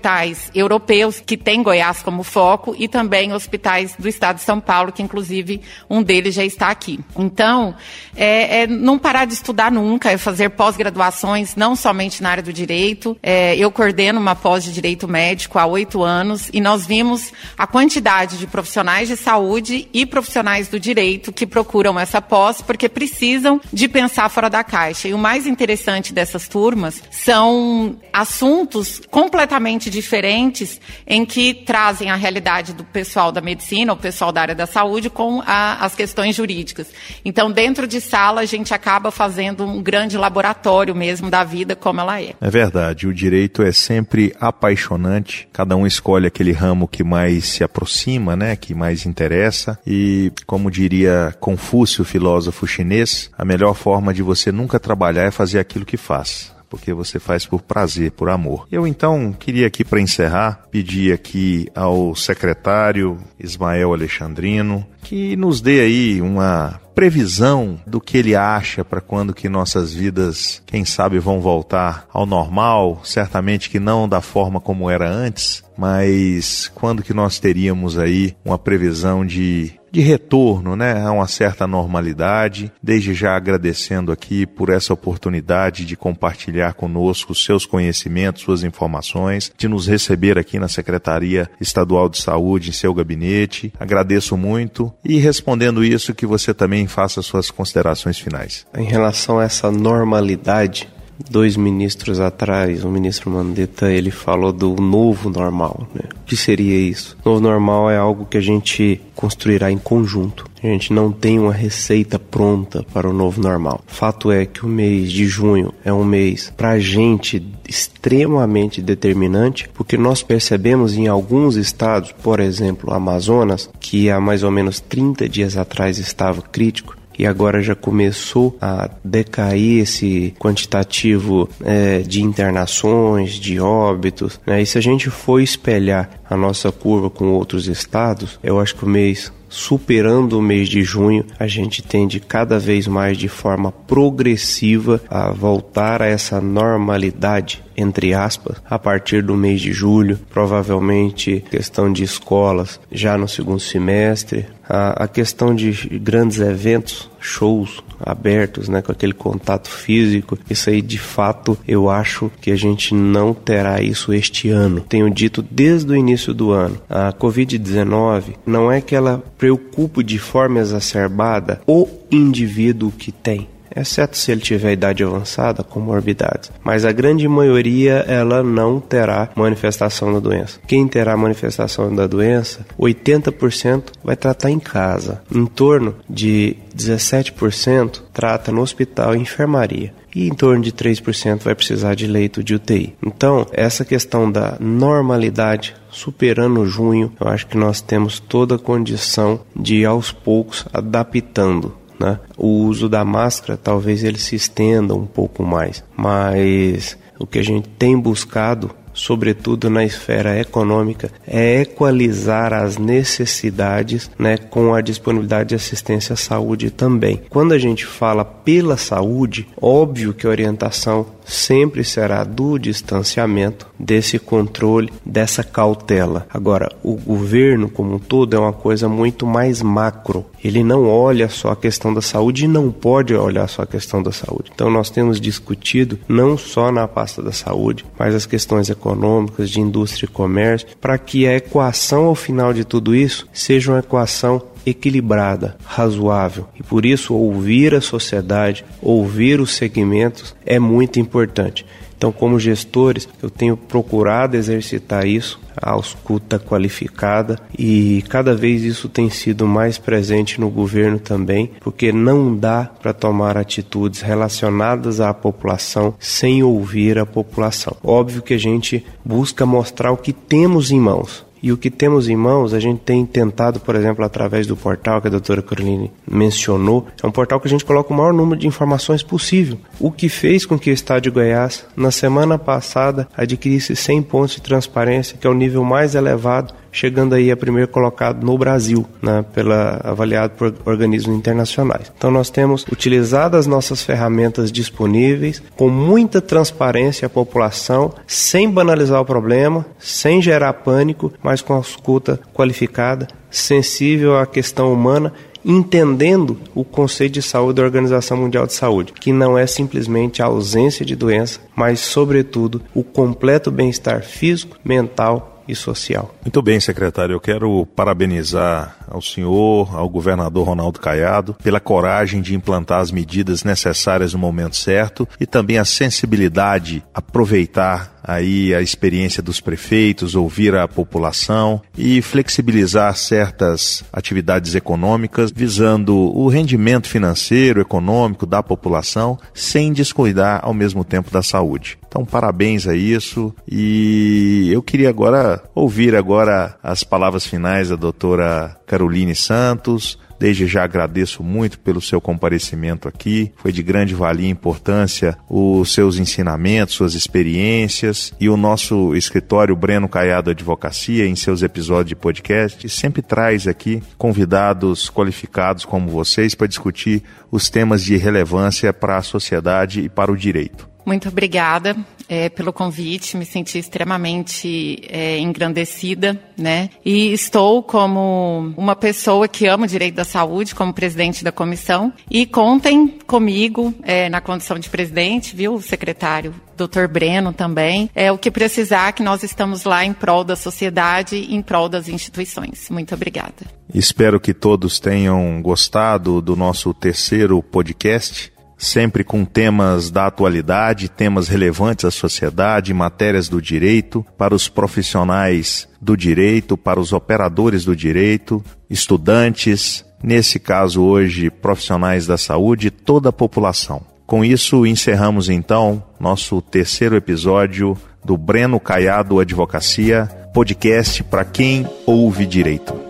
[SPEAKER 3] europeus que têm Goiás como foco e também hospitais do estado de São Paulo, que inclusive um deles já está aqui. Então, é, é não parar de estudar nunca, é fazer pós-graduações, não somente na área do direito. É, eu coordeno uma pós de direito médico há oito anos e nós vimos a quantidade de profissionais de saúde e profissionais do direito que procuram essa pós porque precisam de pensar fora da caixa. E o mais interessante dessas turmas são assuntos completamente diferentes em que trazem a realidade do pessoal da medicina, o pessoal da área da saúde, com a, as questões jurídicas. Então, dentro de sala, a gente acaba fazendo um grande laboratório mesmo da vida como ela é.
[SPEAKER 2] É verdade, o direito é sempre apaixonante, cada um escolhe aquele ramo que mais se aproxima, né, que mais interessa, e como diria Confúcio, filósofo chinês, a melhor forma de você nunca trabalhar é fazer aquilo que faz porque você faz por prazer, por amor. Eu então queria aqui para encerrar pedir aqui ao secretário Ismael Alexandrino que nos dê aí uma previsão do que ele acha para quando que nossas vidas, quem sabe, vão voltar ao normal, certamente que não da forma como era antes, mas quando que nós teríamos aí uma previsão de de retorno né, a uma certa normalidade. Desde já agradecendo aqui por essa oportunidade de compartilhar conosco seus conhecimentos, suas informações, de nos receber aqui na Secretaria Estadual de Saúde, em seu gabinete. Agradeço muito e respondendo isso, que você também faça suas considerações finais.
[SPEAKER 4] Em relação a essa normalidade, dois ministros atrás, o ministro Mandetta, ele falou do novo normal. Né? O que seria isso? Novo normal é algo que a gente construirá em conjunto. A gente não tem uma receita pronta para o novo normal. Fato é que o mês de junho é um mês para a gente extremamente determinante, porque nós percebemos em alguns estados, por exemplo, Amazonas, que há mais ou menos 30 dias atrás estava crítico, e agora já começou a decair esse quantitativo é, de internações, de óbitos. Né? E se a gente for espelhar a nossa curva com outros estados, eu acho que o mês superando o mês de junho, a gente tende cada vez mais de forma progressiva a voltar a essa normalidade entre aspas, a partir do mês de julho, provavelmente questão de escolas já no segundo semestre, a, a questão de grandes eventos, shows abertos, né, com aquele contato físico, isso aí de fato eu acho que a gente não terá isso este ano. Tenho dito desde o início do ano, a Covid-19 não é que ela preocupe de forma exacerbada o indivíduo que tem exceto se ele tiver idade avançada, com morbidades. Mas a grande maioria ela não terá manifestação da doença. Quem terá manifestação da doença, 80% vai tratar em casa. Em torno de 17% trata no hospital e enfermaria e em torno de 3% vai precisar de leito de UTI. Então, essa questão da normalidade superando junho, eu acho que nós temos toda a condição de aos poucos adaptando né? O uso da máscara talvez ele se estenda um pouco mais, mas o que a gente tem buscado sobretudo na esfera econômica, é equalizar as necessidades né, com a disponibilidade de assistência à saúde também. Quando a gente fala pela saúde, óbvio que a orientação sempre será do distanciamento, desse controle, dessa cautela. Agora, o governo como um todo é uma coisa muito mais macro. Ele não olha só a questão da saúde e não pode olhar só a questão da saúde. Então, nós temos discutido não só na pasta da saúde, mas as questões econômicas, de indústria e comércio, para que a equação ao final de tudo isso seja uma equação equilibrada, razoável. E por isso ouvir a sociedade, ouvir os segmentos é muito importante. Então, como gestores, eu tenho procurado exercitar isso, a escuta qualificada e cada vez isso tem sido mais presente no governo também, porque não dá para tomar atitudes relacionadas à população sem ouvir a população. Óbvio que a gente busca mostrar o que temos em mãos, e o que temos em mãos, a gente tem tentado, por exemplo, através do portal que a doutora Caroline mencionou, é um portal que a gente coloca o maior número de informações possível. O que fez com que o Estado de Goiás, na semana passada, adquirisse 100 pontos de transparência, que é o nível mais elevado chegando aí a primeiro colocado no Brasil, né, pela, avaliado por organismos internacionais. Então nós temos utilizado as nossas ferramentas disponíveis com muita transparência à população, sem banalizar o problema, sem gerar pânico, mas com a escuta qualificada, sensível à questão humana entendendo o conceito de saúde da Organização Mundial de Saúde, que não é simplesmente a ausência de doença, mas, sobretudo, o completo bem-estar físico, mental e social.
[SPEAKER 2] Muito bem, secretário. Eu quero parabenizar ao senhor, ao governador Ronaldo Caiado, pela coragem de implantar as medidas necessárias no momento certo e também a sensibilidade, aproveitar aí a experiência dos prefeitos, ouvir a população e flexibilizar certas atividades econômicas visando o rendimento financeiro, econômico da população, sem descuidar ao mesmo tempo da saúde. Então, parabéns a isso e eu queria agora ouvir agora as palavras finais da doutora Caroline Santos, Desde já agradeço muito pelo seu comparecimento aqui. Foi de grande valia e importância os seus ensinamentos, suas experiências e o nosso escritório Breno Caiado Advocacia, em seus episódios de podcast, sempre traz aqui convidados qualificados como vocês para discutir os temas de relevância para a sociedade e para o direito.
[SPEAKER 3] Muito obrigada é, pelo convite, me senti extremamente é, engrandecida, né? E estou como uma pessoa que ama o direito da saúde, como presidente da comissão. E contem comigo é, na condição de presidente, viu, secretário? Dr. Breno também. É o que precisar, que nós estamos lá em prol da sociedade, em prol das instituições. Muito obrigada.
[SPEAKER 2] Espero que todos tenham gostado do nosso terceiro podcast sempre com temas da atualidade, temas relevantes à sociedade, matérias do direito, para os profissionais do direito, para os operadores do direito, estudantes, nesse caso hoje profissionais da saúde, toda a população. Com isso, encerramos então nosso terceiro episódio do Breno Caiado Advocacia, podcast para quem ouve direito.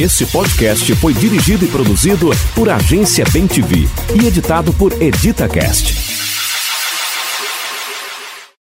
[SPEAKER 1] Esse podcast foi dirigido e produzido por Agência Bem TV e editado por EditaCast.